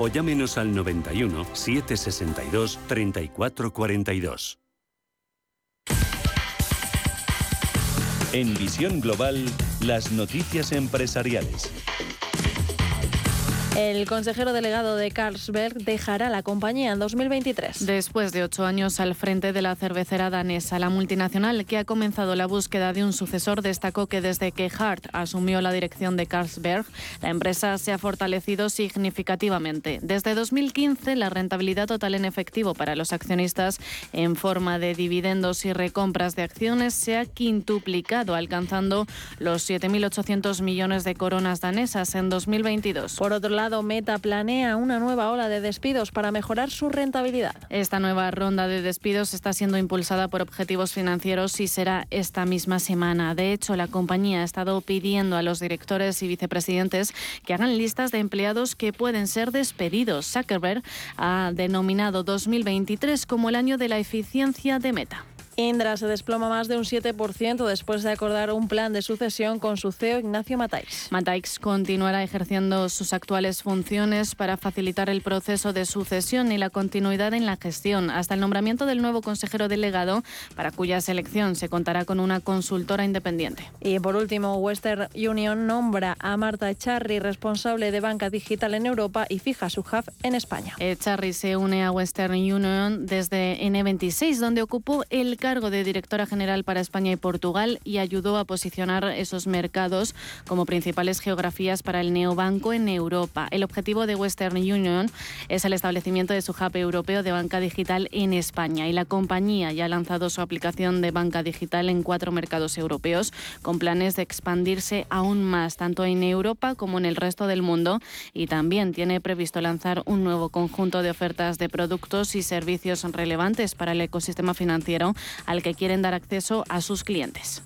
Speaker 5: o llámenos al 91 762 3442.
Speaker 16: En Visión Global, las noticias empresariales.
Speaker 3: El consejero delegado de Carlsberg dejará la compañía en 2023.
Speaker 4: Después de ocho años al frente de la cervecera danesa, la multinacional que ha comenzado la búsqueda de un sucesor destacó que desde que Hart asumió la dirección de Carlsberg, la empresa se ha fortalecido significativamente. Desde 2015, la rentabilidad total en efectivo para los accionistas en forma de dividendos y recompras de acciones se ha quintuplicado, alcanzando los 7.800 millones de coronas danesas en 2022.
Speaker 3: Por otro lado, Meta planea una nueva ola de despidos para mejorar su rentabilidad.
Speaker 4: Esta nueva ronda de despidos está siendo impulsada por objetivos financieros y será esta misma semana. De hecho, la compañía ha estado pidiendo a los directores y vicepresidentes que hagan listas de empleados que pueden ser despedidos. Zuckerberg ha denominado 2023 como el año de la eficiencia de Meta.
Speaker 3: Indra se desploma más de un 7% después de acordar un plan de sucesión con su CEO Ignacio Mataix.
Speaker 4: Mataix continuará ejerciendo sus actuales funciones para facilitar el proceso de sucesión y la continuidad en la gestión hasta el nombramiento del nuevo consejero delegado para cuya selección se contará con una consultora independiente.
Speaker 3: Y por último, Western Union nombra a Marta Echarri responsable de banca digital en Europa y fija su hub en España.
Speaker 4: Echarri se une a Western Union desde N26 donde ocupó el cargo de directora general para España y Portugal y ayudó a posicionar esos mercados como principales geografías para el neobanco en Europa. El objetivo de Western Union es el establecimiento de su hub europeo de banca digital en España y la compañía ya ha lanzado su aplicación de banca digital en cuatro mercados europeos con planes de expandirse aún más tanto en Europa como en el resto del mundo y también tiene previsto lanzar un nuevo conjunto de ofertas de productos y servicios relevantes para el ecosistema financiero al que quieren dar acceso a sus clientes.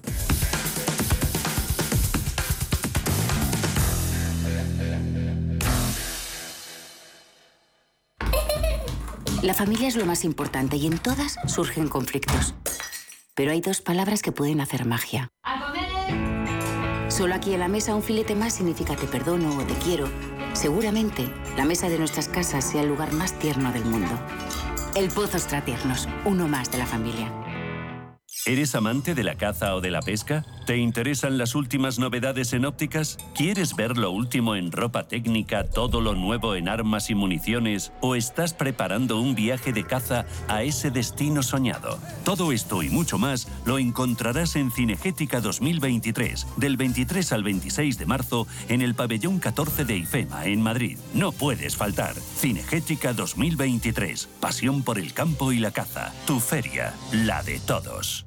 Speaker 17: La familia es lo más importante y en todas surgen conflictos. Pero hay dos palabras que pueden hacer magia. Solo aquí en la mesa un filete más significa te perdono o te quiero. Seguramente la mesa de nuestras casas sea el lugar más tierno del mundo. El Pozo Tiernos, uno más de la familia.
Speaker 5: ¿Eres amante de la caza o de la pesca? ¿Te interesan las últimas novedades en ópticas? ¿Quieres ver lo último en ropa técnica, todo lo nuevo en armas y municiones? ¿O estás preparando un viaje de caza a ese destino soñado? Todo esto y mucho más lo encontrarás en Cinegética 2023, del 23 al 26 de marzo en el pabellón 14 de IFEMA, en Madrid. No puedes faltar. Cinegética 2023, pasión por el campo y la caza. Tu feria, la de todos.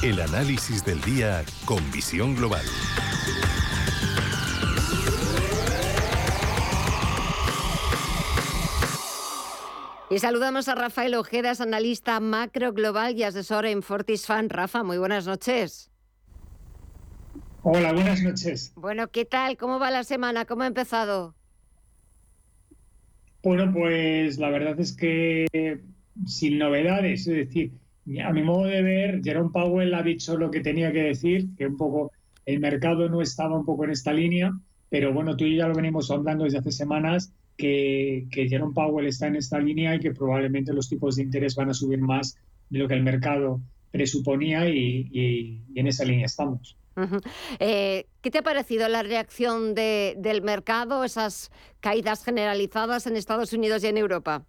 Speaker 18: El análisis del día con visión global.
Speaker 1: Y saludamos a Rafael Ojeras, analista macro global y asesor en Fortis Fan. Rafa, muy buenas noches.
Speaker 19: Hola, buenas noches.
Speaker 1: Bueno, ¿qué tal? ¿Cómo va la semana? ¿Cómo ha empezado?
Speaker 19: Bueno, pues la verdad es que sin novedades, es decir, a mi modo de ver, Jerome Powell ha dicho lo que tenía que decir, que un poco el mercado no estaba un poco en esta línea, pero bueno, tú y yo ya lo venimos hablando desde hace semanas, que, Jerome Powell está en esta línea y que probablemente los tipos de interés van a subir más de lo que el mercado presuponía y, en esa línea estamos.
Speaker 1: Eh, ¿Qué te ha parecido la reacción del mercado, esas caídas generalizadas en Estados Unidos y en Europa?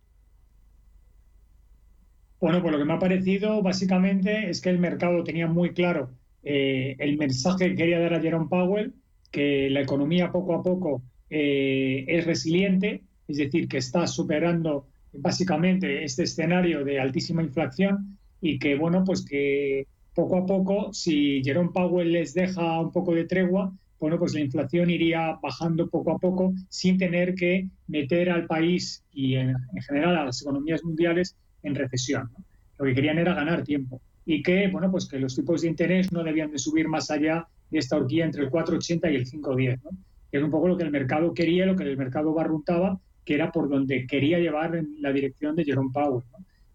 Speaker 19: Bueno, pues lo que me ha parecido básicamente es que el mercado tenía muy claro eh, el mensaje que quería dar a Jerome Powell, que la economía poco a poco eh, es resiliente, es decir, que está superando básicamente este escenario de altísima inflación y que, bueno, pues que poco a poco, si Jerome Powell les deja un poco de tregua, bueno, pues la inflación iría bajando poco a poco sin tener que meter al país y en general a las economías mundiales en recesión. Lo que querían era ganar tiempo y que, bueno, pues que los tipos de interés no debían de subir más allá de esta horquilla entre el 4,80 y el 5,10, ¿no? que es un poco lo que el mercado quería, lo que el mercado barruntaba, que era por donde quería llevar en la dirección de Jerome Powell.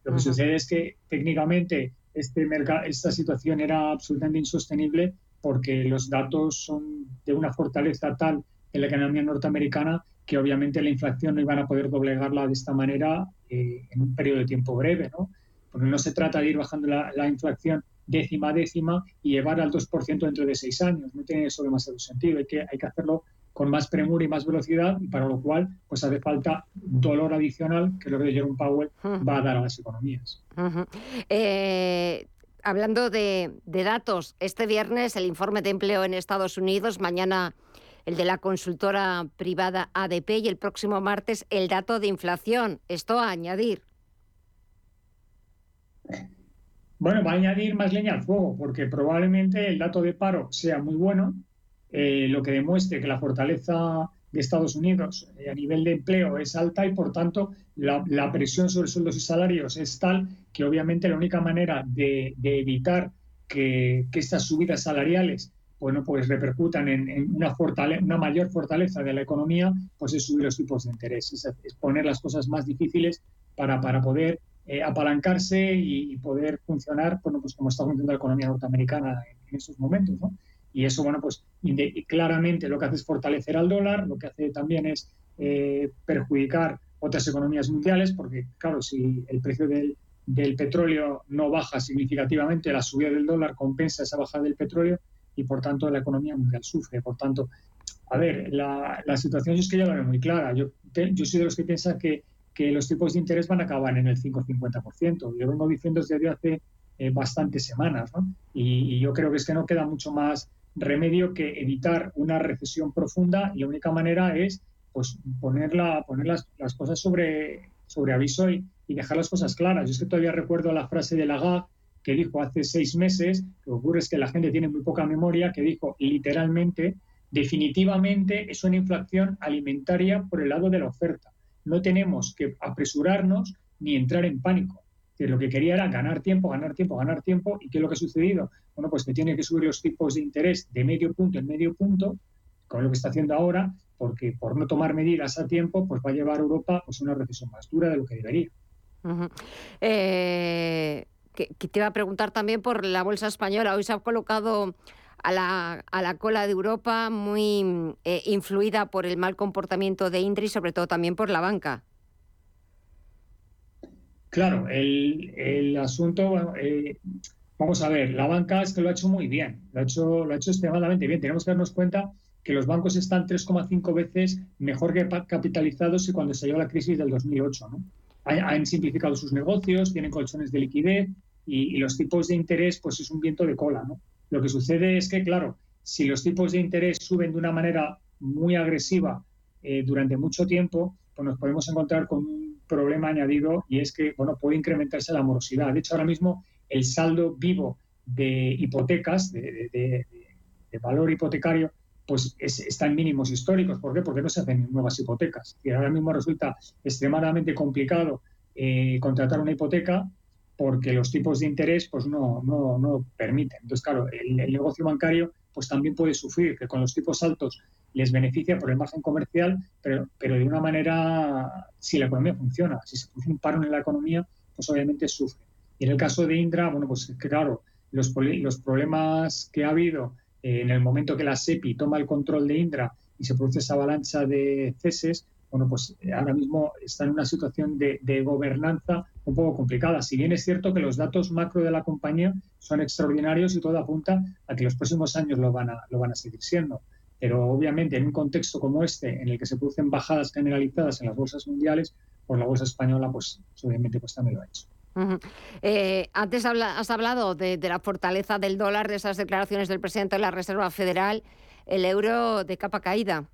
Speaker 19: Lo que sucede es que técnicamente este esta situación era absolutamente insostenible porque los datos son de una fortaleza tal en la economía norteamericana que obviamente la inflación no iban a poder doblegarla de esta manera eh, en un periodo de tiempo breve, ¿no? Porque no se trata de ir bajando la, inflación décima a décima y llevar al 2% dentro de seis años. No tiene eso demasiado sentido. Hay que, hay que hacerlo con más premura y más velocidad, y para lo cual pues hace falta dolor adicional que lo que Jerome Powell va a dar a las economías.
Speaker 1: Eh, hablando de, de, datos, este viernes el informe de empleo en Estados Unidos, mañana el de la consultora privada ADP y el próximo martes el dato de inflación. Esto a añadir.
Speaker 19: Bueno, va a añadir más leña al fuego, porque probablemente el dato de paro sea muy bueno, eh, lo que demuestre que la fortaleza de Estados Unidos eh, a nivel de empleo es alta y por tanto la, presión sobre sueldos y salarios es tal que obviamente la única manera de, evitar que, que, estas subidas salariales bueno, pues repercutan en, una, una mayor fortaleza de la economía, pues es subir los tipos de interés, es, poner las cosas más difíciles para, para poder eh, apalancarse y, poder funcionar, bueno, pues como está funcionando la economía norteamericana en, estos momentos, ¿no? Y eso, bueno, pues claramente lo que hace es fortalecer al dólar, lo que hace también es eh, perjudicar otras economías mundiales, porque claro, si el precio del, del petróleo no baja significativamente, la subida del dólar compensa esa bajada del petróleo, y por tanto la economía mundial sufre. Por tanto, a ver, la, la situación es que ya la veo muy clara. Yo, yo soy de los que piensan que, que los tipos de interés van a acabar en el 5-50%. Yo vengo diciendo desde hace eh, bastantes semanas, ¿no? Y, yo creo que es que no queda mucho más remedio que evitar una recesión profunda y la única manera es pues poner, la, poner las, las, cosas sobre, sobre aviso y, y, dejar las cosas claras. Yo es que todavía recuerdo la frase de Lagarde que dijo hace seis meses, lo que ocurre es que la gente tiene muy poca memoria, que dijo literalmente, definitivamente es una inflación alimentaria por el lado de la oferta. No tenemos que apresurarnos ni entrar en pánico. Que lo que quería era ganar tiempo, ganar tiempo, ganar tiempo. ¿Y qué es lo que ha sucedido? Bueno, pues que tiene que subir los tipos de interés de medio punto en medio punto, con lo que está haciendo ahora, porque por no tomar medidas a tiempo, pues va a llevar a Europa pues, una recesión más dura de lo que debería
Speaker 1: que, te iba a preguntar también por la bolsa española. Hoy se ha colocado a la, a la cola de Europa, muy eh, influida por el mal comportamiento de Indri sobre todo también por la banca.
Speaker 19: Claro, el, asunto, eh, vamos a ver, la banca es que lo ha hecho muy bien, lo ha hecho, lo ha hecho extremadamente bien. Tenemos que darnos cuenta que los bancos están 3,5 veces mejor capitalizados que cuando se la crisis del 2008. ¿no? Han simplificado sus negocios, tienen colchones de liquidez y, los tipos de interés, pues es un viento de cola. ¿no? Lo que sucede es que, claro, si los tipos de interés suben de una manera muy agresiva eh, durante mucho tiempo, pues nos podemos encontrar con un problema añadido y es que bueno, puede incrementarse la morosidad. De hecho, ahora mismo el saldo vivo de hipotecas, de, valor hipotecario, pues está en mínimos históricos. ¿Por qué? Porque no se hacen nuevas hipotecas. Y ahora mismo resulta extremadamente complicado eh, contratar una hipoteca porque los tipos de interés pues no, no, no permiten. Entonces, claro, el, negocio bancario pues también puede sufrir, que con los tipos altos les beneficia por el margen comercial, pero, pero de una manera, si la economía funciona, si se produce un paro en la economía, pues obviamente sufre. Y en el caso de Indra, bueno, pues claro, los, los problemas que ha habido eh, en el momento que la SEPI toma el control de Indra y se produce esa avalancha de ceses, bueno, pues eh, ahora mismo está en una situación de, gobernanza un poco complicada. Si bien es cierto que los datos macro de la compañía son extraordinarios y todo apunta a que los próximos años lo van a, lo van a seguir siendo. Pero obviamente en un contexto como este, en el que se producen bajadas generalizadas en las bolsas mundiales, pues la bolsa española, pues, obviamente, pues también lo ha hecho.
Speaker 1: Eh, antes has hablado de, la fortaleza del dólar, de esas declaraciones del presidente de la Reserva Federal, el euro de capa caída.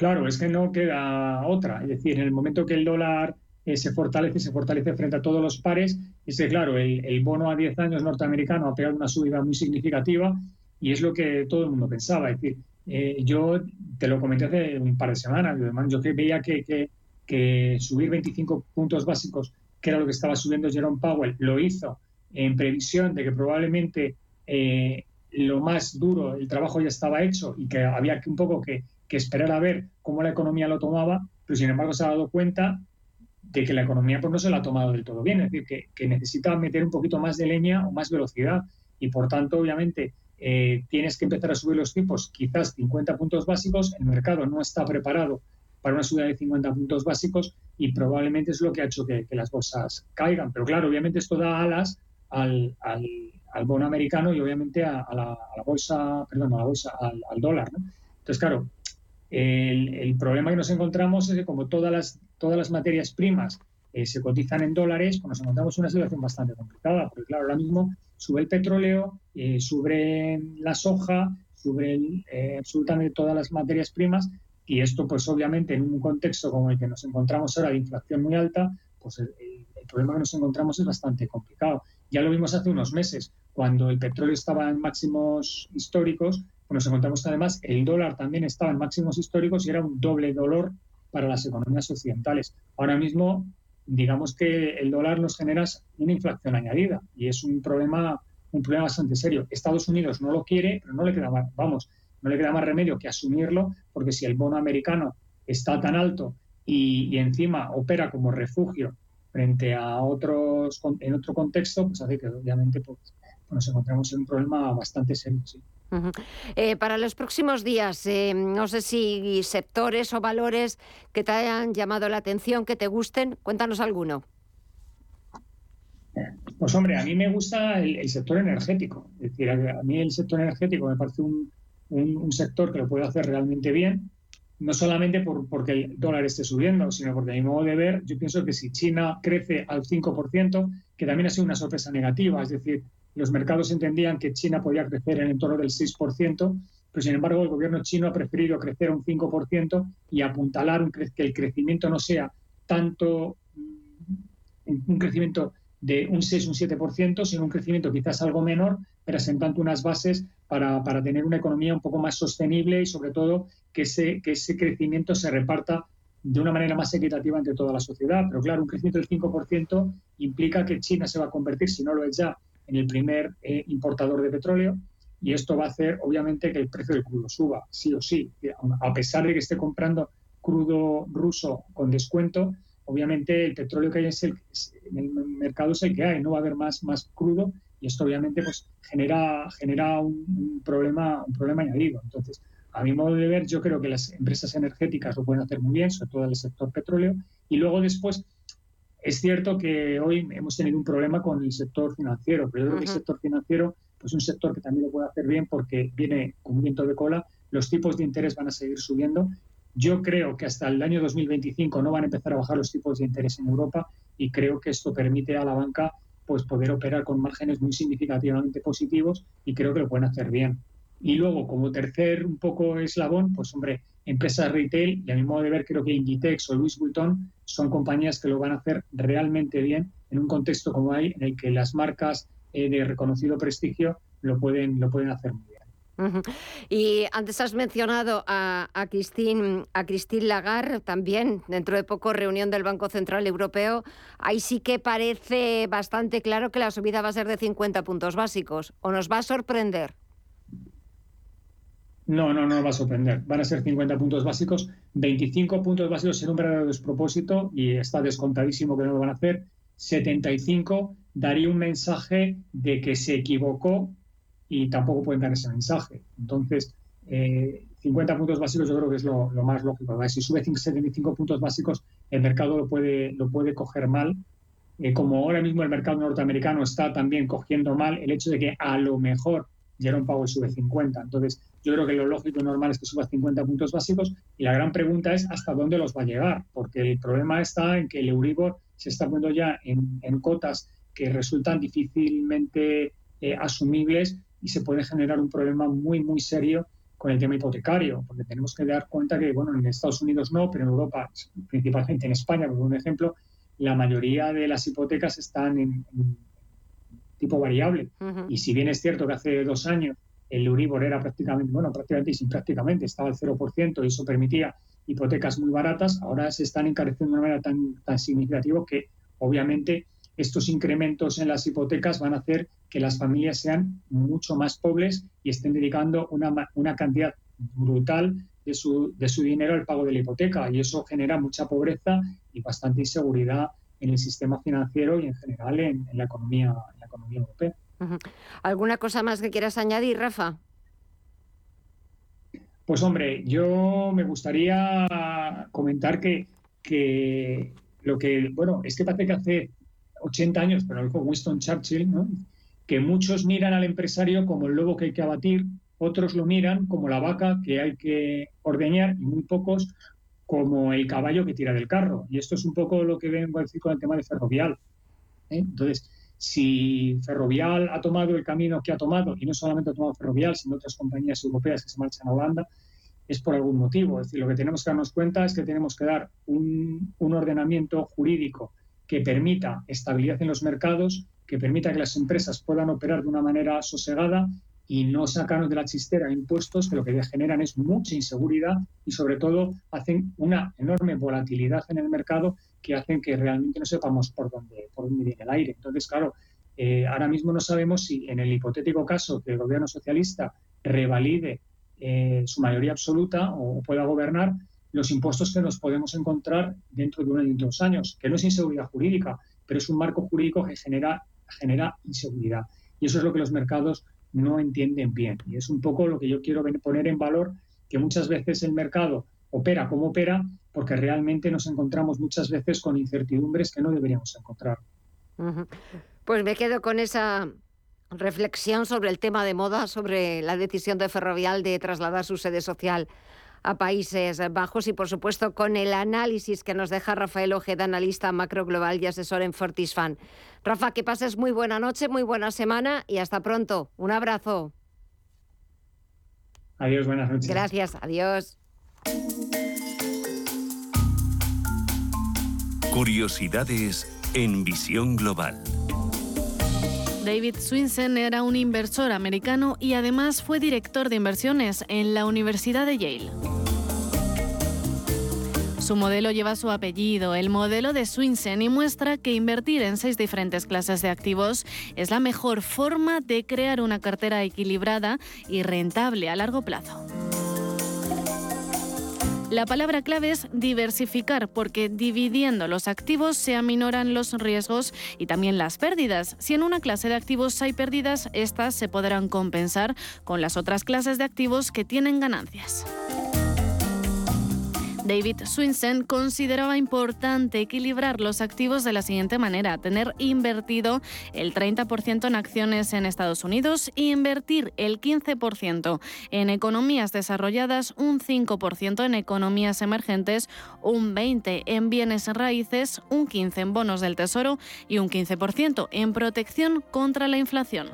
Speaker 19: Claro, es que no queda otra. Es decir, en el momento que el dólar eh, se fortalece, se fortalece frente a todos los pares, es que, claro, el, bono a 10 años norteamericano ha pegado una subida muy significativa y es lo que todo el mundo pensaba. Es decir, eh, yo te lo comenté hace un par de semanas, yo que veía que, que, subir 25 puntos básicos, que era lo que estaba subiendo Jerome Powell, lo hizo en previsión de que probablemente eh, lo más duro, el trabajo ya estaba hecho y que había que un poco que, que esperar a ver cómo la economía lo tomaba, pero sin embargo se ha dado cuenta de que la economía pues, no se la ha tomado del todo bien, es decir, que, que necesita meter un poquito más de leña o más velocidad y por tanto, obviamente, eh, tienes que empezar a subir los tipos, quizás 50 puntos básicos, el mercado no está preparado para una subida de 50 puntos básicos y probablemente es lo que ha hecho que, las bolsas caigan. Pero claro, obviamente esto da alas al, al, bono americano y obviamente a, la, bolsa, perdón, a la bolsa, al, dólar. Entonces, claro, el, problema que nos encontramos es que como todas las, materias primas eh, se cotizan en dólares, pues nos encontramos en una situación bastante complicada, porque claro, ahora mismo sube el petróleo, eh, sube la soja, sube eh, absolutamente todas las materias primas y esto pues obviamente en un contexto como el que nos encontramos ahora de inflación muy alta, pues el, problema que nos encontramos es bastante complicado. Ya lo vimos hace unos meses, cuando el petróleo estaba en máximos históricos, nos encontramos que además el dólar también estaba en máximos históricos y era un doble dolor para las economías occidentales. Ahora mismo digamos que el dólar nos genera una inflación añadida y es un problema, un problema bastante serio. Estados Unidos no lo quiere, pero no le queda más, vamos, no le queda más remedio que asumirlo, porque si el bono americano está tan alto y, encima opera como refugio frente a otros en otro contexto, pues hace que obviamente pues, nos encontramos en un problema bastante serio. Sí.
Speaker 1: Eh, para los próximos días, eh, no sé si sectores o valores que te hayan llamado la atención, que te gusten, cuéntanos alguno.
Speaker 19: Pues hombre, a mí me gusta el, sector energético. Es decir, a, mí el sector energético me parece un, sector que lo puede hacer realmente bien, no solamente por, porque el dólar esté subiendo, sino porque a mi modo de ver, yo pienso que si China crece al 5%, que también ha sido una sorpresa negativa, es decir, los mercados entendían que China podía crecer en el entorno del 6%, pero sin embargo el gobierno chino ha preferido crecer un 5% y apuntalar un que el crecimiento no sea tanto un crecimiento de un 6, un 7%, sino un crecimiento quizás algo menor, presentando unas bases para, para, tener una economía un poco más sostenible y sobre todo que ese, que ese crecimiento se reparta de una manera más equitativa entre toda la sociedad. Pero claro, un crecimiento del 5% implica que China se va a convertir, si no lo es ya, en el primer eh, importador de petróleo y esto va a hacer obviamente que el precio del crudo suba, sí o sí. A pesar de que esté comprando crudo ruso con descuento, obviamente el petróleo que hay en el mercado es el que hay, no va a haber más, más crudo y esto obviamente pues genera, genera un, problema, un problema añadido. Entonces, a mi modo de ver, yo creo que las empresas energéticas lo pueden hacer muy bien, sobre todo el sector petróleo, y luego después es cierto que hoy hemos tenido un problema con el sector financiero, pero yo creo que el sector financiero pues un sector que también lo puede hacer bien porque viene con un viento de cola, los tipos de interés van a seguir subiendo. Yo creo que hasta el año 2025 no van a empezar a bajar los tipos de interés en Europa y creo que esto permite a la banca pues poder operar con márgenes muy significativamente positivos y creo que lo pueden hacer bien. Y luego, como tercer un poco eslabón, pues hombre, empresas retail, y a mi modo de ver creo que Inditex o Louis Vuitton son compañías que lo van a hacer realmente bien en un contexto como hay, en el que las marcas eh, de reconocido prestigio lo pueden, lo pueden hacer muy bien.
Speaker 1: Y antes has mencionado a, a, Christine, a Christine Lagarde, también dentro de poco reunión del Banco Central Europeo. Ahí sí que parece bastante claro que la subida va a ser de 50 puntos básicos. ¿O nos va a sorprender?
Speaker 19: No, no, no va a sorprender. Van a ser 50 puntos básicos. 25 puntos básicos en un verdadero despropósito y está descontadísimo que no lo van a hacer. 75 daría un mensaje de que se equivocó y tampoco pueden dar ese mensaje. Entonces, 50 eh, puntos básicos yo creo que es lo, más lógico. Si sube 75 puntos básicos, el mercado lo puede, lo puede coger mal. Eh, como ahora mismo el mercado norteamericano está también cogiendo mal el hecho de que a lo mejor Jerome Powell sube 50. Entonces, yo creo que lo lógico y normal es que suba 50 puntos básicos y la gran pregunta es hasta dónde los va a llegar, porque el problema está en que el Euribor se está poniendo ya en, cotas que resultan difícilmente eh, asumibles y se puede generar un problema muy, muy serio con el tema hipotecario, porque tenemos que dar cuenta que, bueno, en Estados Unidos no, pero en Europa, principalmente en España, por un ejemplo, la mayoría de las hipotecas están en, tipo variable. Y si bien es cierto que hace dos años el Euribor era prácticamente, bueno, prácticamente y sin prácticamente, estaba al 0% y eso permitía hipotecas muy baratas, ahora se están encareciendo de una manera tan, tan significativa que obviamente estos incrementos en las hipotecas van a hacer que las familias sean mucho más pobres y estén dedicando una, una cantidad brutal de su, de su dinero al pago de la hipoteca y eso genera mucha pobreza y bastante inseguridad en el sistema financiero y en general en, la, economía, en la economía europea.
Speaker 1: ¿Alguna cosa más que quieras añadir, Rafa?
Speaker 19: Pues hombre, yo me gustaría comentar que, que lo que, bueno, es que parece que hace 80 años, pero lo Winston Churchill, ¿no? que muchos miran al empresario como el lobo que hay que abatir, otros lo miran como la vaca que hay que ordeñar y muy pocos como el caballo que tira del carro. Y esto es un poco lo que vengo a decir con el tema de Ferrovial. ¿eh? Entonces, si Ferrovial ha tomado el camino que ha tomado, y no solamente ha tomado Ferrovial, sino otras compañías europeas que se marchan a Holanda, es por algún motivo. Es decir, lo que tenemos que darnos cuenta es que tenemos que dar un, un ordenamiento jurídico que permita estabilidad en los mercados, que permita que las empresas puedan operar de una manera sosegada y no sacarnos de la chistera impuestos que lo que generan es mucha inseguridad y sobre todo hacen una enorme volatilidad en el mercado que hacen que realmente no sepamos por dónde, por dónde viene el aire. Entonces, claro, eh, ahora mismo no sabemos si en el hipotético caso que el gobierno socialista revalide eh, su mayoría absoluta o pueda gobernar, los impuestos que nos podemos encontrar dentro de uno y dos años, que no es inseguridad jurídica, pero es un marco jurídico que genera, genera inseguridad. Y eso es lo que los mercados no entienden bien. Y es un poco lo que yo quiero poner en valor, que muchas veces el mercado opera como opera, porque realmente nos encontramos muchas veces con incertidumbres que no deberíamos encontrar.
Speaker 1: Pues me quedo con esa reflexión sobre el tema de moda, sobre la decisión de Ferrovial de trasladar su sede social a Países Bajos y, por supuesto, con el análisis que nos deja Rafael Ojeda, analista macro global y asesor en Fortisfan. Rafa, que pases muy buena noche, muy buena semana y hasta pronto. Un abrazo.
Speaker 19: Adiós, buenas noches.
Speaker 1: Gracias, adiós.
Speaker 5: Curiosidades en visión global.
Speaker 4: David Swinson era un inversor americano y además fue director de inversiones en la Universidad de Yale. Su modelo lleva su apellido, el modelo de Swinson, y muestra que invertir en seis diferentes clases de activos es la mejor forma de crear una cartera equilibrada y rentable a largo plazo. La palabra clave es diversificar, porque dividiendo los activos se aminoran los riesgos y también las pérdidas. Si en una clase de activos hay pérdidas, estas se podrán compensar con las otras clases de activos que tienen ganancias. David Swinson consideraba importante equilibrar los activos de la siguiente manera, tener invertido el 30% en acciones en Estados Unidos e invertir el 15% en economías desarrolladas, un 5% en economías emergentes, un 20% en bienes raíces, un 15% en bonos del Tesoro y un 15% en protección contra la inflación.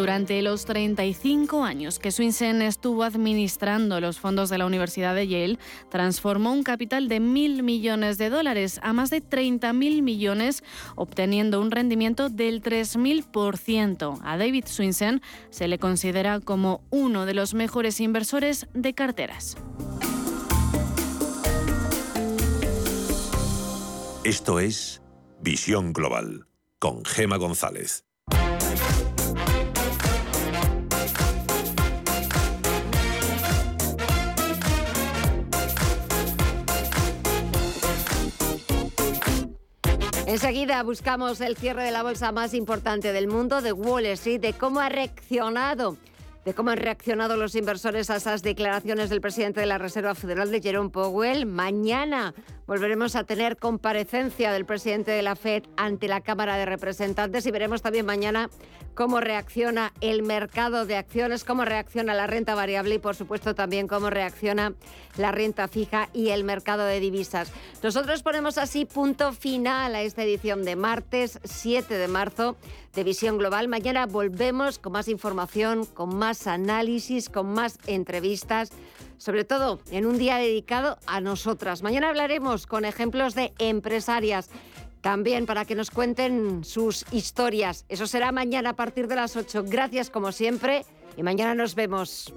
Speaker 4: Durante los 35 años que Swinsen estuvo administrando los fondos de la Universidad de Yale, transformó un capital de mil millones de dólares a más de 30 mil millones, obteniendo un rendimiento del 3.000%. A David Swinsen se le considera como uno de los mejores inversores de carteras.
Speaker 2: Esto es Visión Global con Gema González.
Speaker 1: Enseguida buscamos el cierre de la bolsa más importante del mundo, de Wall Street, de cómo ha reaccionado de cómo han reaccionado los inversores a esas declaraciones del presidente de la Reserva Federal de Jerome Powell. Mañana volveremos a tener comparecencia del presidente de la Fed ante la Cámara de Representantes y veremos también mañana cómo reacciona el mercado de acciones, cómo reacciona la renta variable y por supuesto también cómo reacciona la renta fija y el mercado de divisas. Nosotros ponemos así punto final a esta edición de martes 7 de marzo de Visión Global. Mañana volvemos con más información, con análisis, con más entrevistas, sobre todo en un día dedicado a nosotras. Mañana hablaremos con ejemplos de empresarias. También para que nos cuenten sus historias. Eso será mañana a partir de las 8. Gracias como siempre y mañana nos vemos.